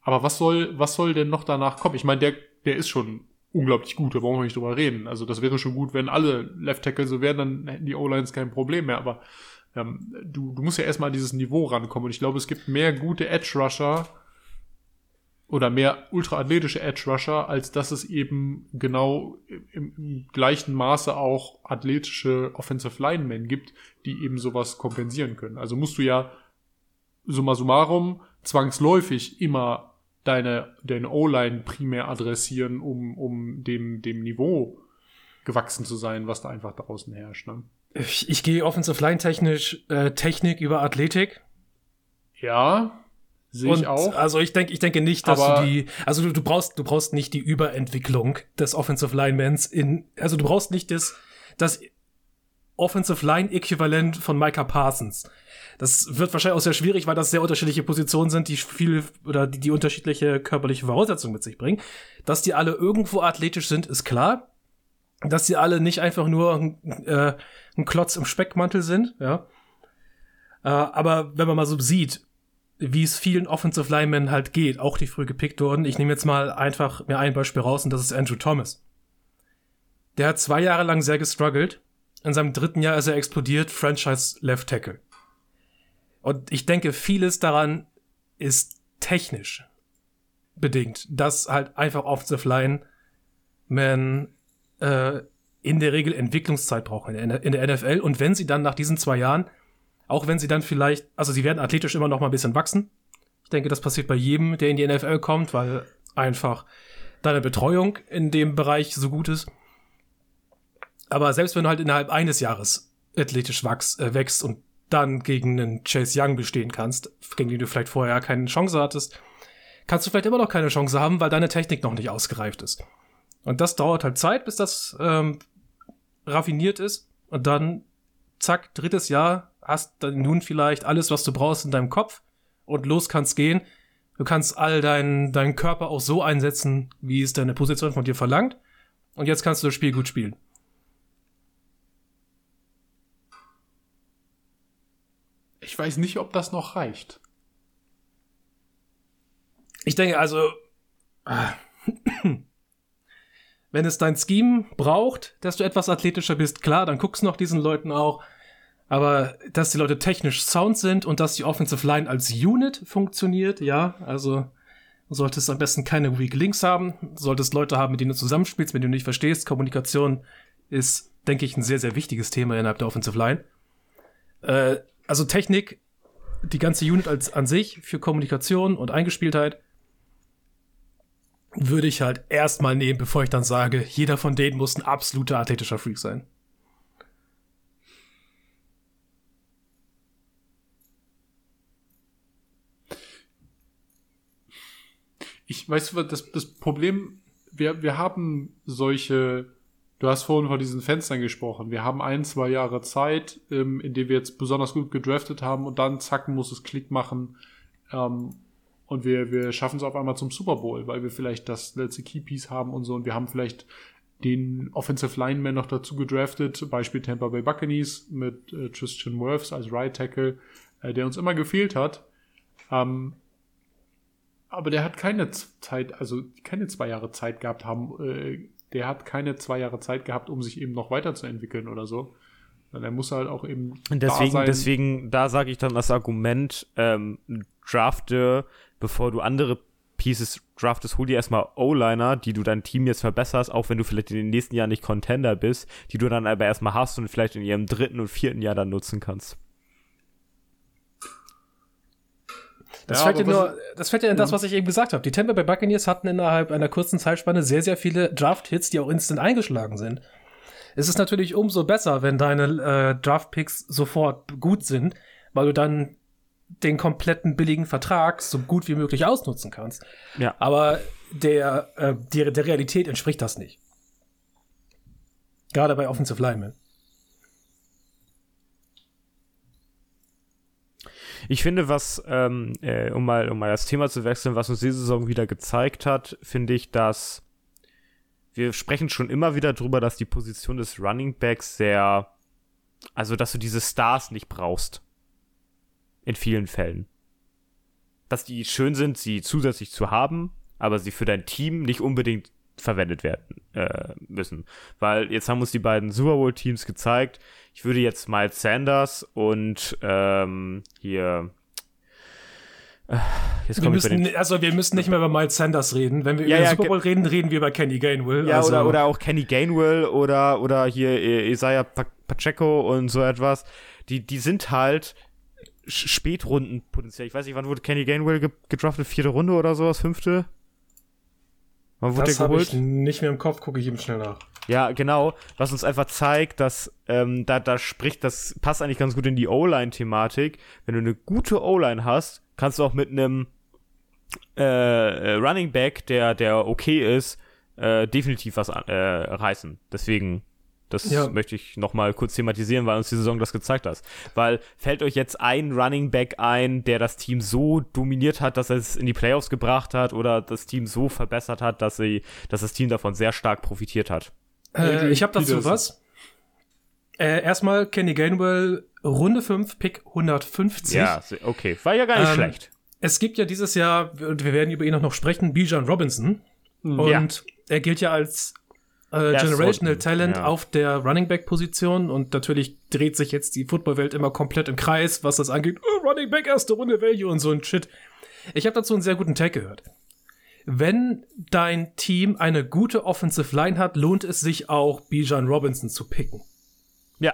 Aber was soll, was soll denn noch danach kommen? Ich meine, der, der ist schon unglaublich gut, da brauchen wir nicht drüber reden. Also das wäre schon gut, wenn alle Left Tackle so wären, dann hätten die O-Lines kein Problem mehr. Aber ähm, du, du musst ja erstmal an dieses Niveau rankommen. Und ich glaube, es gibt mehr gute Edge Rusher oder mehr ultraathletische Edge Rusher, als dass es eben genau im, im gleichen Maße auch athletische Offensive Linemen gibt, die eben sowas kompensieren können. Also musst du ja summa summarum zwangsläufig immer deine, deine O-Line primär adressieren, um, um dem, dem Niveau gewachsen zu sein, was da einfach draußen herrscht. Ne? Ich, ich gehe Offensive Line technisch äh, Technik über Athletik. Ja, sehe ich auch. Also ich denke, ich denke nicht, dass Aber du die, also du, du brauchst, du brauchst nicht die Überentwicklung des Offensive Linemans in, also du brauchst nicht das, das Offensive Line Äquivalent von Micah Parsons. Das wird wahrscheinlich auch sehr schwierig, weil das sehr unterschiedliche Positionen sind, die viel oder die, die unterschiedliche körperliche Voraussetzungen mit sich bringen. Dass die alle irgendwo athletisch sind, ist klar. Dass sie alle nicht einfach nur ein, äh, ein Klotz im Speckmantel sind, ja. Äh, aber wenn man mal so sieht, wie es vielen Offensive Linemen halt geht, auch die früh gepickt wurden. Ich nehme jetzt mal einfach mir ein Beispiel raus und das ist Andrew Thomas. Der hat zwei Jahre lang sehr gestruggelt. In seinem dritten Jahr ist er explodiert, Franchise Left Tackle. Und ich denke, vieles daran ist technisch bedingt, dass halt einfach the Line man äh, in der Regel Entwicklungszeit der, in der NFL. Und wenn sie dann nach diesen zwei Jahren, auch wenn sie dann vielleicht, also sie werden athletisch immer noch mal ein bisschen wachsen. Ich denke, das passiert bei jedem, der in die NFL kommt, weil einfach deine Betreuung in dem Bereich so gut ist. Aber selbst wenn du halt innerhalb eines Jahres athletisch wachst, äh, wächst und dann gegen einen Chase Young bestehen kannst, gegen den du vielleicht vorher keine Chance hattest, kannst du vielleicht immer noch keine Chance haben, weil deine Technik noch nicht ausgereift ist. Und das dauert halt Zeit, bis das ähm, raffiniert ist. Und dann, zack, drittes Jahr, hast dann nun vielleicht alles, was du brauchst in deinem Kopf und los kannst gehen. Du kannst all deinen deinen Körper auch so einsetzen, wie es deine Position von dir verlangt. Und jetzt kannst du das Spiel gut spielen. Ich weiß nicht, ob das noch reicht. Ich denke also, ah, wenn es dein Scheme braucht, dass du etwas athletischer bist, klar, dann guckst du noch diesen Leuten auch. Aber dass die Leute technisch sound sind und dass die Offensive Line als Unit funktioniert, ja, also solltest am besten keine Weak Links haben, solltest Leute haben, mit denen du zusammenspielst, mit denen du nicht verstehst. Kommunikation ist, denke ich, ein sehr, sehr wichtiges Thema innerhalb der Offensive Line. Äh, also Technik, die ganze Unit als an sich für Kommunikation und Eingespieltheit würde ich halt erstmal nehmen, bevor ich dann sage, jeder von denen muss ein absoluter athletischer Freak sein. Ich weiß, das, das Problem, wir, wir haben solche Du hast vorhin von diesen Fenstern gesprochen. Wir haben ein, zwei Jahre Zeit, ähm, in denen wir jetzt besonders gut gedraftet haben und dann zack muss es Klick machen. Ähm, und wir, wir schaffen es auf einmal zum Super Bowl, weil wir vielleicht das letzte Keypiece haben und so und wir haben vielleicht den Offensive Lineman noch dazu gedraftet, Beispiel Tampa Bay Buccaneers mit äh, Tristan Wirfs als Right Tackle, äh, der uns immer gefehlt hat. Ähm, aber der hat keine Zeit, also keine zwei Jahre Zeit gehabt haben, äh, der hat keine zwei Jahre Zeit gehabt, um sich eben noch weiterzuentwickeln oder so. Dann er muss halt auch eben. Deswegen, da sein. deswegen, da sage ich dann das Argument, ähm, drafte, bevor du andere Pieces draftest, hol dir erstmal O-Liner, die du dein Team jetzt verbesserst, auch wenn du vielleicht in den nächsten Jahren nicht Contender bist, die du dann aber erstmal hast und vielleicht in ihrem dritten und vierten Jahr dann nutzen kannst. Das, ja, fällt, dir nur, das fällt ja in das, was ich eben gesagt habe. Die Tampa Bay Buccaneers hatten innerhalb einer kurzen Zeitspanne sehr, sehr viele Draft-Hits, die auch instant eingeschlagen sind. Es ist natürlich umso besser, wenn deine äh, Draft-Picks sofort gut sind, weil du dann den kompletten billigen Vertrag so gut wie möglich ausnutzen kannst. Ja. Aber der, äh, der, der Realität entspricht das nicht. Gerade bei Offensive Linemen. Ich finde, was, ähm, äh, um, mal, um mal das Thema zu wechseln, was uns diese Saison wieder gezeigt hat, finde ich, dass wir sprechen schon immer wieder drüber, dass die Position des Running Backs sehr, also dass du diese Stars nicht brauchst. In vielen Fällen. Dass die schön sind, sie zusätzlich zu haben, aber sie für dein Team nicht unbedingt verwendet werden äh, müssen. Weil jetzt haben uns die beiden Super Bowl-Teams gezeigt. Ich würde jetzt Miles Sanders und ähm, hier. Äh, jetzt wir müssen, also wir müssen nicht mehr über Miles Sanders reden. Wenn wir ja, über ja, Super Bowl reden, reden wir über Kenny Gainwell. Ja, also. oder, oder auch Kenny Gainwell oder, oder hier Isaiah Pacheco und so etwas. Die, die sind halt Spätrunden potenziell. Ich weiß nicht, wann wurde Kenny Gainwell gedraftet? Vierte Runde oder sowas? Fünfte? Wann wurde das habe ich nicht mehr im Kopf, gucke ich eben schnell nach. Ja, genau. Was uns einfach zeigt, dass ähm, da, da spricht, das passt eigentlich ganz gut in die O-Line-Thematik. Wenn du eine gute O-Line hast, kannst du auch mit einem äh, äh, Running Back, der, der okay ist, äh, definitiv was äh, reißen. Deswegen das ja. möchte ich nochmal kurz thematisieren, weil uns die Saison das gezeigt hat. Weil fällt euch jetzt ein Running Back ein, der das Team so dominiert hat, dass er es in die Playoffs gebracht hat oder das Team so verbessert hat, dass, sie, dass das Team davon sehr stark profitiert hat? Äh, ich habe dazu was. Äh, erstmal Kenny Gainwell, Runde 5, Pick 150. Ja, okay. War ja gar nicht ähm, schlecht. Es gibt ja dieses Jahr, und wir werden über ihn auch noch sprechen, Bijan Robinson. Und ja. er gilt ja als äh, Generational so, Talent ja. auf der Running Back Position und natürlich dreht sich jetzt die Footballwelt immer komplett im Kreis, was das angeht. Oh, Running Back erste Runde Value und so ein Shit. Ich habe dazu einen sehr guten Tag gehört. Wenn dein Team eine gute Offensive Line hat, lohnt es sich auch, Bijan Robinson zu picken. Ja.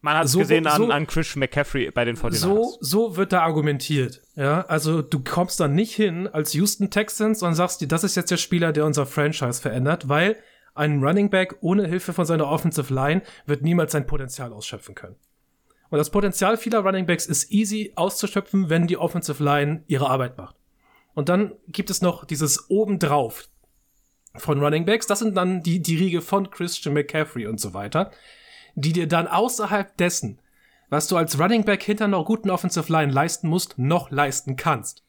Man hat es so, gesehen an, so, an Chris McCaffrey bei den 49ers. So, so wird da argumentiert. Ja, also du kommst dann nicht hin als Houston Texans und sagst dir, das ist jetzt der Spieler, der unser Franchise verändert, weil ein Running Back ohne Hilfe von seiner Offensive Line wird niemals sein Potenzial ausschöpfen können. Und das Potenzial vieler Running Backs ist easy auszuschöpfen, wenn die Offensive Line ihre Arbeit macht. Und dann gibt es noch dieses obendrauf von Running Backs. Das sind dann die, die Riege von Christian McCaffrey und so weiter, die dir dann außerhalb dessen, was du als Running Back hinter einer guten Offensive Line leisten musst, noch leisten kannst.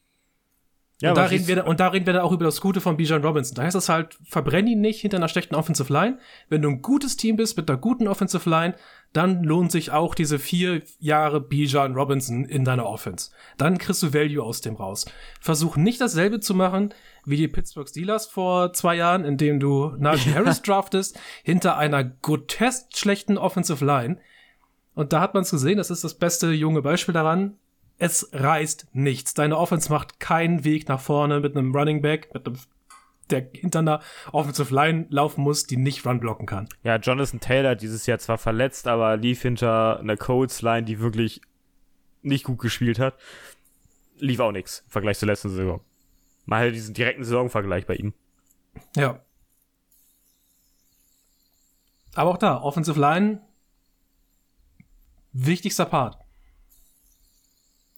Ja, und, da reden wir, und da reden wir dann auch über das Gute von Bijan Robinson. Da heißt es halt, verbrenn ihn nicht hinter einer schlechten Offensive Line. Wenn du ein gutes Team bist mit einer guten Offensive Line, dann lohnt sich auch diese vier Jahre Bijan Robinson in deiner Offense. Dann kriegst du Value aus dem raus. Versuch nicht dasselbe zu machen wie die Pittsburgh Steelers vor zwei Jahren, indem du Najee *laughs* Harris draftest hinter einer grotesk schlechten Offensive Line. Und da hat man es gesehen, das ist das beste junge Beispiel daran es reißt nichts. Deine Offense macht keinen Weg nach vorne mit einem Running Back, mit einem der hinter einer Offensive Line laufen muss, die nicht run blocken kann. Ja, Jonathan Taylor dieses Jahr zwar verletzt, aber lief hinter einer Colts Line, die wirklich nicht gut gespielt hat. Lief auch nichts im Vergleich zur letzten Saison. Man hatte diesen direkten Saisonvergleich bei ihm. Ja. Aber auch da, Offensive Line, wichtigster Part.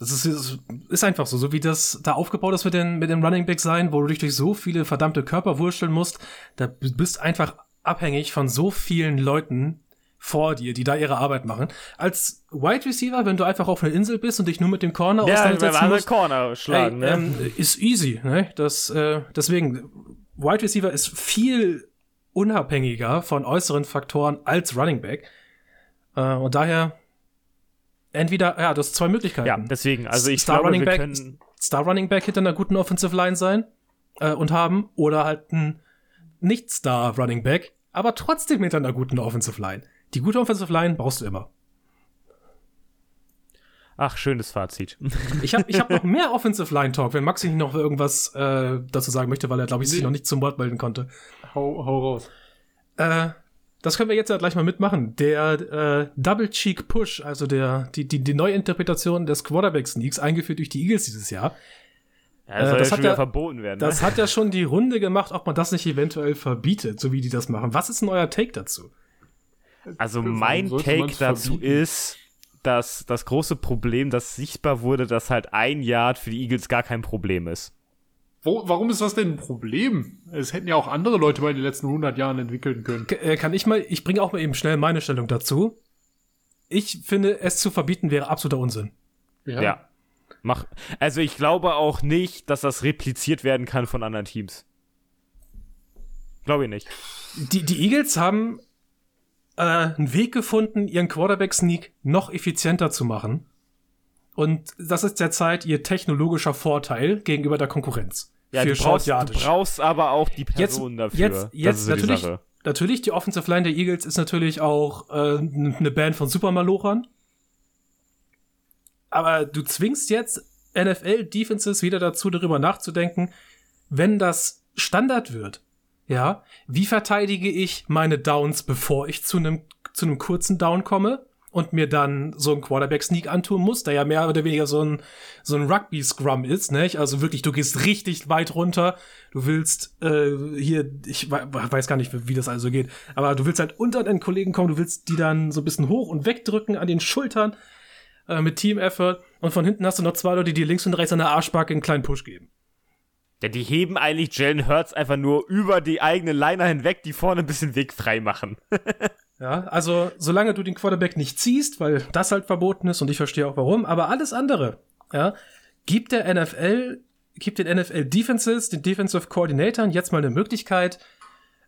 Das ist, ist einfach so, so wie das da aufgebaut ist mit den, mit den Running Back sein, wo du dich durch so viele verdammte Körper wurschteln musst. Da bist einfach abhängig von so vielen Leuten vor dir, die da ihre Arbeit machen. Als Wide Receiver, wenn du einfach auf einer Insel bist und dich nur mit dem Corner ja, auseinandersetzen musst, Corner schlagen, ey, ne? ähm, ist easy, ne? Das, äh, deswegen, Wide Receiver ist viel unabhängiger von äußeren Faktoren als Running Back. Äh, und daher entweder, ja, du hast zwei Möglichkeiten. Ja, deswegen, also ich Star glaube, Running wir Back, können Star Running Back hinter einer guten Offensive Line sein äh, und haben oder halt ein Nicht-Star Running Back, aber trotzdem hinter einer guten Offensive Line. Die gute Offensive Line brauchst du immer. Ach, schönes Fazit. Ich habe ich hab noch mehr Offensive Line Talk, wenn Maxi noch irgendwas äh, dazu sagen möchte, weil er, glaube ich, sich noch nicht zum Wort melden konnte. Hau, hau raus. Äh, das können wir jetzt ja gleich mal mitmachen. Der äh, Double Cheek Push, also der, die, die, die Neuinterpretation des Quarterback Sneaks, eingeführt durch die Eagles dieses Jahr. Ja, das, Äh, das ja hat ja- verboten werden. Das ne? hat ja schon die Runde gemacht, ob man das nicht eventuell verbietet, so wie die das machen. Was ist denn euer Take dazu? Also mein Take dazu verbieten? ist, dass das große Problem, das sichtbar wurde, dass halt ein Yard für die Eagles gar kein Problem ist. Wo, warum ist das denn ein Problem? Es hätten ja auch andere Leute bei den letzten 100 Jahren entwickeln können. K äh, kann ich mal, ich bringe auch mal eben schnell meine Stellung dazu. Ich finde, es zu verbieten wäre absoluter Unsinn. Ja. Mach, also ich glaube auch nicht, dass das repliziert werden kann von anderen Teams. Glaube ich nicht. Die, die Eagles haben äh, einen Weg gefunden, ihren Quarterback-Sneak noch effizienter zu machen. Und das ist derzeit ihr technologischer Vorteil gegenüber der Konkurrenz. Ja, für du, brauchst, du brauchst aber auch die jetzt, Personen dafür. jetzt, jetzt ja die natürlich, natürlich, die Offensive Line der Eagles ist natürlich auch äh, eine Band von Supermalorern. Aber du zwingst jetzt NFL-Defenses wieder dazu, darüber nachzudenken, wenn das Standard wird, ja, wie verteidige ich meine Downs, bevor ich zu einem zu einem kurzen Down komme und mir dann so einen Quarterback-Sneak antun muss, der ja mehr oder weniger so ein, so ein Rugby-Scrum ist, nicht? Also wirklich, du gehst richtig weit runter, du willst äh, hier, ich we- weiß gar nicht, wie das also geht, aber du willst halt unter deinen Kollegen kommen, du willst die dann so ein bisschen hoch und wegdrücken an den Schultern äh, mit Team-Effort und von hinten hast du noch zwei Leute, die links und rechts an der Arschbacke einen kleinen Push geben. Ja, die heben eigentlich Jalen Hurts einfach nur über die eigenen Liner hinweg, die vorne ein bisschen Weg frei machen. *laughs* Ja, also solange du den Quarterback nicht ziehst, weil das halt verboten ist und ich verstehe auch warum, aber alles andere, ja, gibt der NFL, gibt den NFL Defenses, den Defensive Coordinatoren jetzt mal eine Möglichkeit,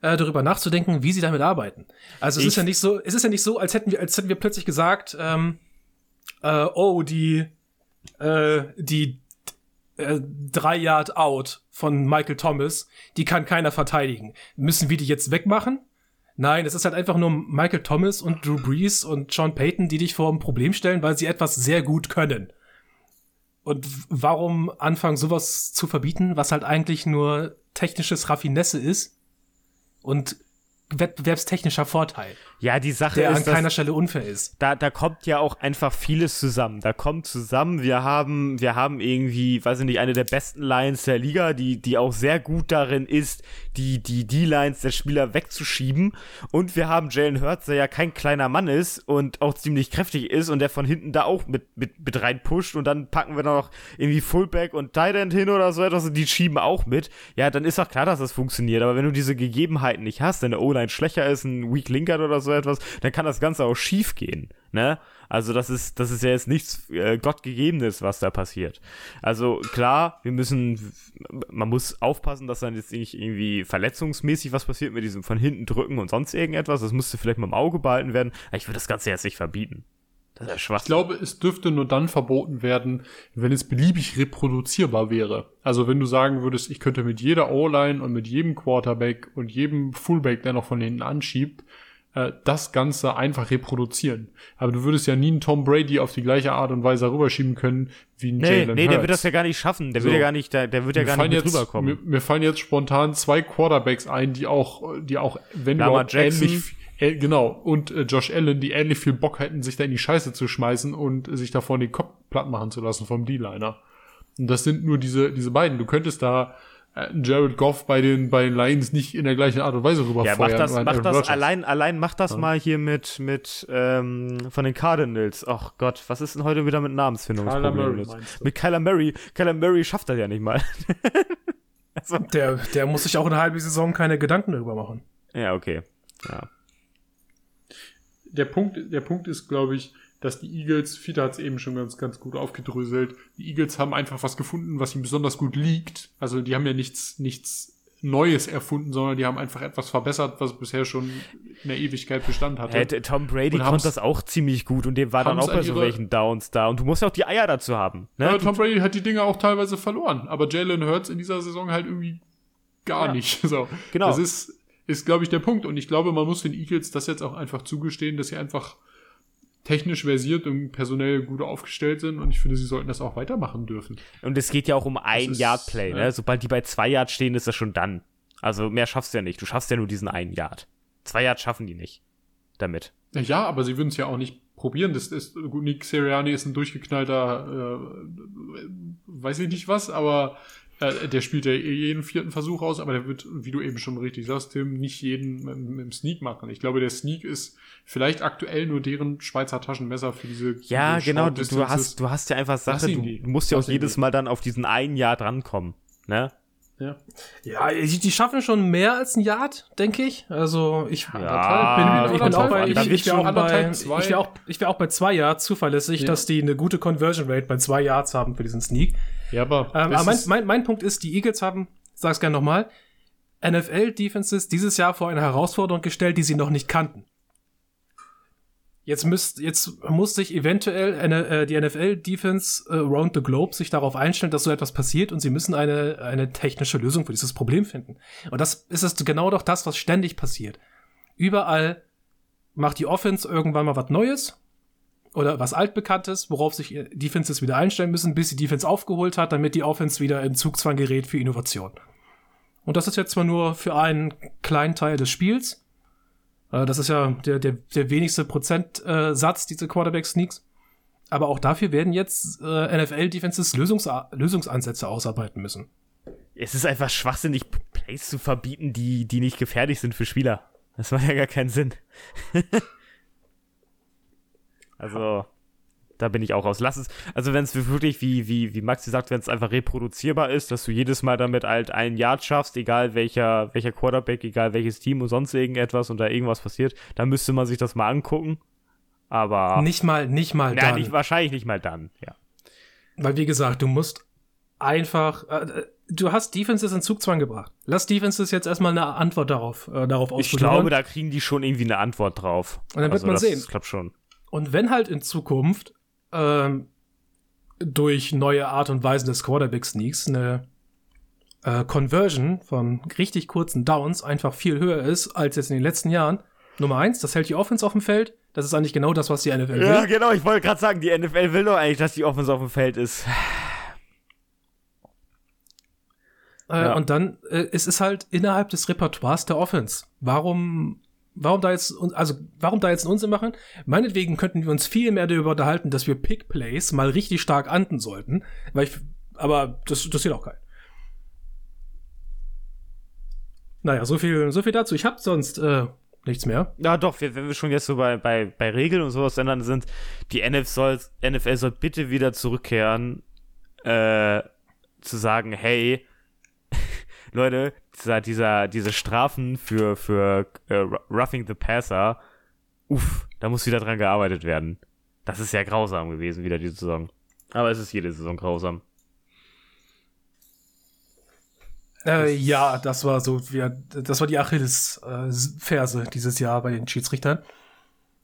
äh, darüber nachzudenken, wie sie damit arbeiten. Also es Ich- ist ja nicht so, es ist ja nicht so, als hätten wir, als hätten wir plötzlich gesagt, ähm, äh, oh, die, äh, die äh, drei Yard out von Michael Thomas, die kann keiner verteidigen. Müssen wir die jetzt wegmachen? Nein, es ist halt einfach nur Michael Thomas und Drew Brees und Sean Payton, die dich vor ein Problem stellen, weil sie etwas sehr gut können. Und warum anfangen, sowas zu verbieten, was halt eigentlich nur technisches Raffinesse ist und wettbewerbstechnischer Vorteil, Ja, die Sache der an ist, dass keiner Stelle unfair ist. da, da kommt ja auch einfach vieles zusammen. Da kommt zusammen, wir haben, wir haben irgendwie, weiß ich nicht, eine der besten Lines der Liga, die, die auch sehr gut darin ist, die, die, die Lines der Spieler wegzuschieben. Und wir haben Jalen Hurts, der ja kein kleiner Mann ist und auch ziemlich kräftig ist und der von hinten da auch mit, mit, mit rein pusht und dann packen wir noch irgendwie Fullback und Tight End hin oder so etwas und die schieben auch mit. Ja, dann ist doch klar, dass das funktioniert. Aber wenn du diese Gegebenheiten nicht hast, deine O-Line schlechter ist, ein Weak Link hat oder so etwas, dann kann das Ganze auch schief gehen, ne? Also das ist, das ist ja jetzt nichts äh, Gottgegebenes, was da passiert. Also klar, wir müssen, man muss aufpassen, dass dann jetzt nicht irgendwie verletzungsmäßig was passiert mit diesem von hinten drücken und sonst irgendetwas. Das müsste vielleicht mal im Auge behalten werden. Ich würde das Ganze jetzt nicht verbieten. Das ist ja Ich glaube, es dürfte nur dann verboten werden, wenn es beliebig reproduzierbar wäre. Also wenn du sagen würdest, ich könnte mit jeder O-Line und mit jedem Quarterback und jedem Fullback, der noch von hinten anschiebt, äh, das Ganze einfach reproduzieren. Aber du würdest ja nie einen Tom Brady auf die gleiche Art und Weise rüberschieben können wie einen Nee, Jalen nee, der Hurts. wird das ja gar nicht schaffen. Der So. wird ja gar nicht, der, der wird ja Mir gar nicht jetzt, rüberkommen. Mir, mir fallen jetzt spontan zwei Quarterbacks ein, die auch, die auch, wenn überhaupt Jackson. ähnlich, äh, genau, und äh, Josh Allen, die ähnlich viel Bock hätten, sich da in die Scheiße zu schmeißen und äh, sich davor den Kopf platt machen zu lassen vom D-Liner. Und das sind nur diese, diese beiden. Du könntest da Jared Goff bei den, bei den Lions nicht in der gleichen Art und Weise Ja, rüberfeuern. mach das, mach das allein, allein mach das mal hier mit, mit, ähm, von den Cardinals. Ach Gott, was ist denn heute wieder mit Namensfindungsproblemen? Du? Mit Kyler Murray. Kyler Murray schafft das ja nicht mal. *laughs* also, Der, der muss sich auch eine halbe Saison keine Gedanken darüber machen. ja, okay. Ja. der Punkt, der Punkt ist, glaube ich, dass die Eagles, Fiete hat es eben schon ganz, ganz gut aufgedröselt, die Eagles haben einfach was gefunden, was ihnen besonders gut liegt. Also die haben ja nichts, nichts Neues erfunden, sondern die haben einfach etwas verbessert, was bisher schon in der Ewigkeit Bestand hatte. Hey, Tom Brady konnte das auch ziemlich gut und dem war dann auch bei so welchen Downs da. Und du musst ja auch die Eier dazu haben. Ne? ja, Tom Brady hat die Dinge auch teilweise verloren, aber Jalen Hurts in dieser Saison halt irgendwie gar Ja. nicht. *laughs* So. Genau. Das ist, ist glaube ich, der Punkt. Und ich glaube, man muss den Eagles das jetzt auch einfach zugestehen, dass sie einfach technisch versiert und personell gut aufgestellt sind. Und ich finde, sie sollten das auch weitermachen dürfen. Und es geht ja auch um ein ist- Yard Play. Ne? ja. Sobald die bei zwei Yard stehen, ist das schon dann. Also mehr schaffst du ja nicht. Du schaffst ja nur diesen einen Yard. Zwei Yards schaffen die nicht damit. Ja, aber sie würden es ja auch nicht probieren. Das ist, gut, Nick Sirianni ist ein durchgeknallter, äh, weiß ich nicht was, aber äh, der spielt ja jeden vierten Versuch aus, aber der wird, wie du eben schon richtig sagst, Tim, nicht jeden mit, mit dem Sneak machen. Ich glaube, der Sneak ist vielleicht aktuell nur deren Schweizer Taschenmesser für diese. Ja, diese genau, du, du, hast, du hast ja einfach Sache, du, du musst ja auch jedes Mal dann auf diesen einen Jahr drankommen. Ne? Ja, ja die, die, schaffen schon mehr als ein Yard, denke ich. Also ich, ja, bin, ich bin auch bei, ich, ich wäre auch, bei, ich wär auch, ich wär auch bei zwei Yards zuverlässig, ja. dass die eine gute Conversion Rate bei zwei Yards haben für diesen Sneak. Ja, aber, ähm, aber mein, mein, mein Punkt ist, die Eagles haben, sag's gerne nochmal, NFL-Defenses dieses Jahr vor eine Herausforderung gestellt, die sie noch nicht kannten. Jetzt, müsst, jetzt muss sich eventuell eine, äh, die NFL-Defense äh, around the globe sich darauf einstellen, dass so etwas passiert und sie müssen eine, eine technische Lösung für dieses Problem finden. Und das ist es genau doch das, was ständig passiert. Überall macht die Offense irgendwann mal was Neues oder was altbekanntes, worauf sich Defenses wieder einstellen müssen, bis die Defense aufgeholt hat, damit die Offense wieder in Zugzwang gerät für Innovation. Und das ist jetzt zwar nur für einen kleinen Teil des Spiels, äh, das ist ja der, der, der wenigste Prozentsatz, diese Quarterback-Sneaks. Aber auch dafür werden jetzt äh, NFL-Defenses Lösungs Lösungsansätze ausarbeiten müssen. Es ist einfach schwachsinnig, Plays zu verbieten, die, die nicht gefährlich sind für Spieler. Das macht ja gar keinen Sinn. *laughs* also, da bin ich auch raus. Lass es, also wenn es wirklich, wie, wie, wie Maxi sagt, wenn es einfach reproduzierbar ist, dass du jedes Mal damit halt ein Yard schaffst, egal welcher, welcher Quarterback, egal welches Team und sonst irgendetwas und da irgendwas passiert, dann müsste man sich das mal angucken. Aber. Nicht mal, nicht mal ja, dann. Nicht, wahrscheinlich nicht mal dann, ja. Weil, wie gesagt, du musst einfach, äh, du hast Defenses in Zugzwang gebracht. Lass Defenses jetzt erstmal eine Antwort darauf, äh, darauf Ich glaube, da kriegen die schon irgendwie eine Antwort drauf. Und dann wird also man das, sehen. Ich glaube schon. Und wenn halt in Zukunft ähm, durch neue Art und Weisen des Quarterback-Sneaks eine äh, Conversion von richtig kurzen Downs einfach viel höher ist als jetzt in den letzten Jahren. Nummer eins, das hält die Offense auf dem Feld. Das ist eigentlich genau das, was die NFL will. Ja, genau, ich wollte gerade sagen, die NFL will doch eigentlich, dass die Offense auf dem Feld ist. Äh, ja. Und dann äh, es ist halt innerhalb des Repertoires der Offense. Warum Warum da jetzt, also, warum da jetzt einen Unsinn machen? Meinetwegen könnten wir uns viel mehr darüber unterhalten, dass wir Pick Plays mal richtig stark anden sollten, weil ich, aber das interessiert auch keinen. Naja, so viel, so viel dazu. Ich hab sonst, äh, nichts mehr. Ja, doch, wenn wir schon jetzt so bei, bei, bei Regeln und sowas ändern sind, die NFL soll, NFL soll bitte wieder zurückkehren, äh, zu sagen, hey, Leute, dieser, dieser, diese Strafen für, für äh, Roughing the Passer, uff, da muss wieder dran gearbeitet werden. Das ist ja grausam gewesen, wieder diese Saison. Aber es ist jede Saison grausam. Äh, ja, das war so, ja, das war die Achilles-Ferse äh, dieses Jahr bei den Schiedsrichtern.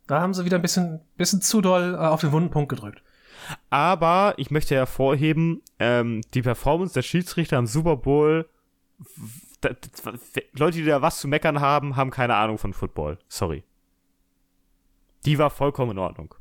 Da haben sie wieder ein bisschen, bisschen zu doll äh, auf den wunden Punkt gedrückt. Aber ich möchte hervorheben, ähm, die Performance der Schiedsrichter im Super Bowl Leute, die da was zu meckern haben, haben keine Ahnung von Football. Sorry. Die war vollkommen in Ordnung.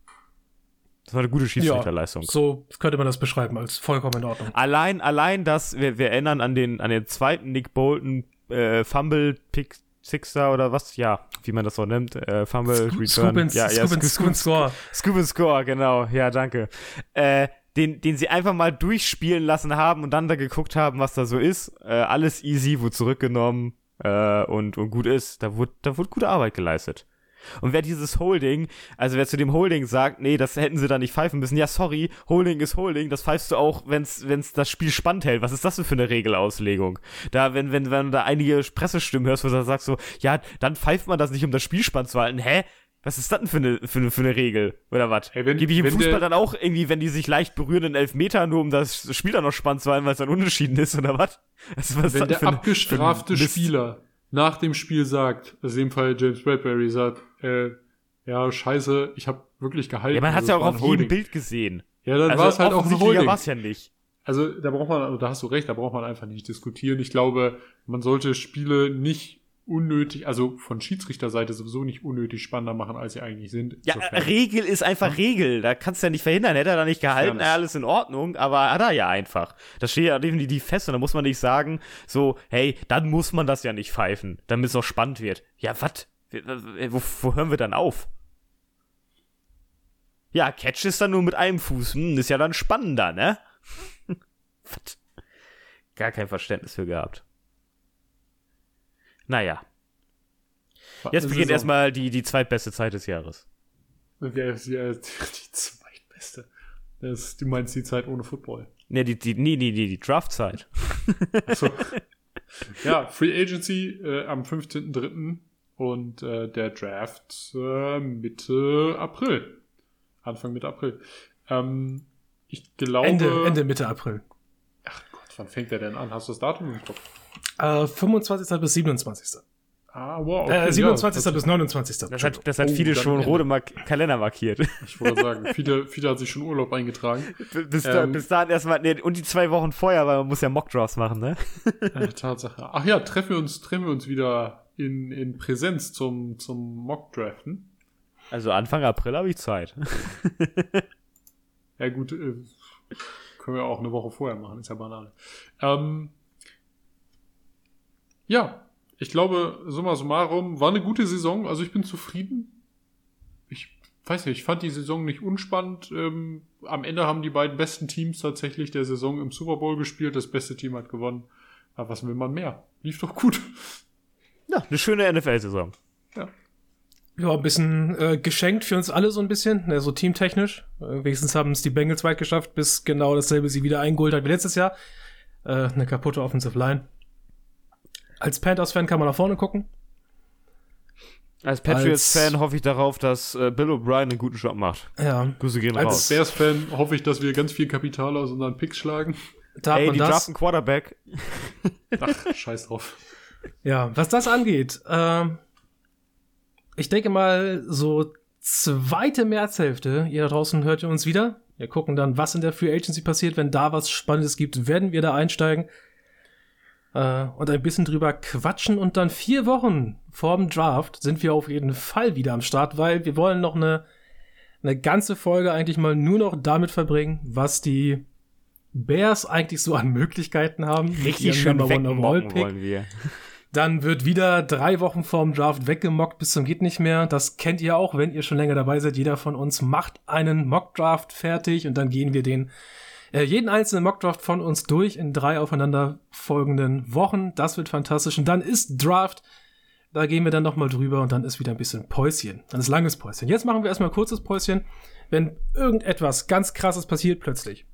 Das war eine gute Schiedsrichterleistung. Ja, so könnte man das beschreiben, als vollkommen in Ordnung. Allein, allein das, wir, wir erinnern an den, an den zweiten Nick Bolton äh, Fumble Pick Sixer oder was? Ja, wie man das so nennt. Äh, Fumble Sco Return. Scoop and, ja, ja, Scoop, Scoop, Score. Scoop and Score, genau. Ja, danke. Äh, den, den sie einfach mal durchspielen lassen haben und dann da geguckt haben, was da so ist. Äh, alles easy, wurde zurückgenommen äh, und, und gut ist. Da wurde, da wurde gute Arbeit geleistet. Und wer dieses Holding, also wer zu dem Holding sagt, nee, das hätten sie da nicht pfeifen müssen, ja, sorry, Holding ist Holding, das pfeifst du auch, wenn's, wenn's das Spiel spannend hält. Was ist das denn für eine Regelauslegung? Da, wenn, wenn, wenn du da einige Pressestimmen hörst, wo du sagst so, ja, dann pfeift man das nicht, um das Spiel spannend zu halten. Hä? Was ist das denn für eine, für eine, für eine Regel? Oder was? Hey, Gebe ich im Fußball dann auch irgendwie, wenn die sich leicht berühren, in Elfmeter, nur um das Spiel dann noch spannend zu halten, weil es dann unentschieden ist, oder was? Also, was wenn der abgestrafte Spieler nach dem Spiel sagt, also in dem Fall James Bradbury sagt, äh, ja, scheiße, ich habe wirklich gehalten. Ja, man hat ja auch auf jedem Bild gesehen. Ja, dann also war es halt auch ein Holding. war's ja nicht. Also da braucht man, da hast du recht, da braucht man einfach nicht diskutieren. Ich glaube, man sollte Spiele nicht unnötig, also von Schiedsrichterseite sowieso nicht unnötig spannender machen, als sie eigentlich sind. Ja, Insofern. Regel ist einfach Regel. Da kannst du ja nicht verhindern. Hätte er da nicht gehalten, ja, alles in Ordnung, aber hat er ja einfach. Das steht ja definitiv fest und da muss man nicht sagen, so, hey, dann muss man das ja nicht pfeifen, damit es auch spannend wird. Ja, was? Wo, wo hören wir dann auf? Ja, Catch ist dann nur mit einem Fuß. Hm, ist ja dann spannender, ne? *laughs* Gar kein Verständnis für gehabt. Naja. Jetzt beginnt erstmal die, die zweitbeste Zeit des Jahres. Ja, die zweitbeste. Das, du meinst die Zeit ohne Football. Ne, die, die, nee, nee, nee, die Draftzeit. Achso. *laughs* ja, Free Agency äh, am 15.03. und äh, der Draft äh, Mitte April. Anfang Mitte April. Ähm, ich glaube. Ende, Ende Mitte April. Ach Gott, wann fängt der denn an? Hast du das Datum im Kopf? Äh, 25. bis 27. Ah, wow. Okay, äh, 27. Ja, bis 29. Das hat, das hat oh, viele schon rote Mark Kalender markiert. Ich wollte sagen, viele, viele hat sich schon Urlaub eingetragen. *laughs* Bis, ähm, da, bis dahin erstmal, nee, und die zwei Wochen vorher, weil man muss ja Mockdrafts machen, ne? *laughs* Äh, Tatsache. Ach ja, treffen wir uns, treffen wir uns wieder in, in Präsenz zum, zum Mockdraften. Also Anfang April habe ich Zeit. *laughs* ja gut, äh, können wir auch eine Woche vorher machen, ist ja banal. Ähm, ja, ich glaube, summa summarum, war eine gute Saison. Also ich bin zufrieden. Ich weiß nicht, ich fand die Saison nicht unspannend. Ähm, am Ende haben die beiden besten Teams tatsächlich der Saison im Super Bowl gespielt. Das beste Team hat gewonnen. Aber was will man mehr? Lief doch gut. Ja, eine schöne NFL-Saison. Ja. Ja, ein bisschen äh, geschenkt für uns alle so ein bisschen, ne, so teamtechnisch. Äh, wenigstens haben es die Bengals weit geschafft, bis genau dasselbe sie wieder eingeholt hat wie letztes Jahr. Äh, eine kaputte Offensive Line. Als Panthers-Fan kann man nach vorne gucken. Als Patriots-Fan hoffe ich darauf, dass äh, Bill O'Brien einen guten Job macht. Ja. Grüße gehen Als raus. Bears-Fan hoffe ich, dass wir ganz viel Kapital aus unseren Picks schlagen. Da Ey, die das. draften Quarterback. Ach, scheiß drauf. Ja, was das angeht, ähm, ich denke mal, so zweite Märzhälfte, ihr da draußen hört ihr uns wieder. Wir gucken dann, was in der Free Agency passiert. Wenn da was Spannendes gibt, werden wir da einsteigen äh, und ein bisschen drüber quatschen. Und dann vier Wochen vorm Draft sind wir auf jeden Fall wieder am Start, weil wir wollen noch eine, eine ganze Folge eigentlich mal nur noch damit verbringen, was die Bears eigentlich so an Möglichkeiten haben. Richtig schön One wollen wir. Dann wird wieder drei Wochen vorm Draft weggemockt bis zum geht nicht mehr. Das kennt ihr auch, wenn ihr schon länger dabei seid. Jeder von uns macht einen Mockdraft fertig und dann gehen wir den äh, jeden einzelnen Mockdraft von uns durch in drei aufeinanderfolgenden Wochen. Das wird fantastisch. Und dann ist Draft. Da gehen wir dann nochmal drüber und dann ist wieder ein bisschen Päuschen. Dann ist langes Päuschen. Jetzt machen wir erstmal ein kurzes Päuschen. Wenn irgendetwas ganz krasses passiert plötzlich,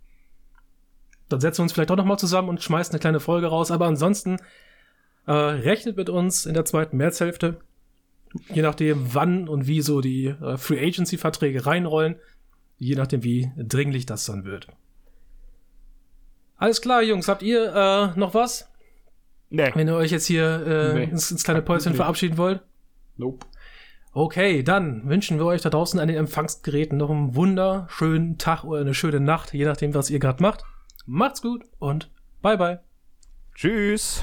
dann setzen wir uns vielleicht auch nochmal zusammen und schmeißen eine kleine Folge raus. Aber ansonsten äh, rechnet mit uns in der zweiten Märzhälfte. Je nachdem, wann und wie so die äh, Free Agency Verträge reinrollen. Je nachdem, wie dringlich das dann wird. Alles klar, Jungs. Habt ihr äh, noch was? Nee. Wenn ihr euch jetzt hier äh, nee. ins, ins, kleine Päuschen nee. verabschieden wollt? Nope. Okay, dann wünschen wir euch da draußen an den Empfangsgeräten noch einen wunderschönen Tag oder eine schöne Nacht, je nachdem, was ihr gerade macht. Macht's gut und bye bye. Tschüss.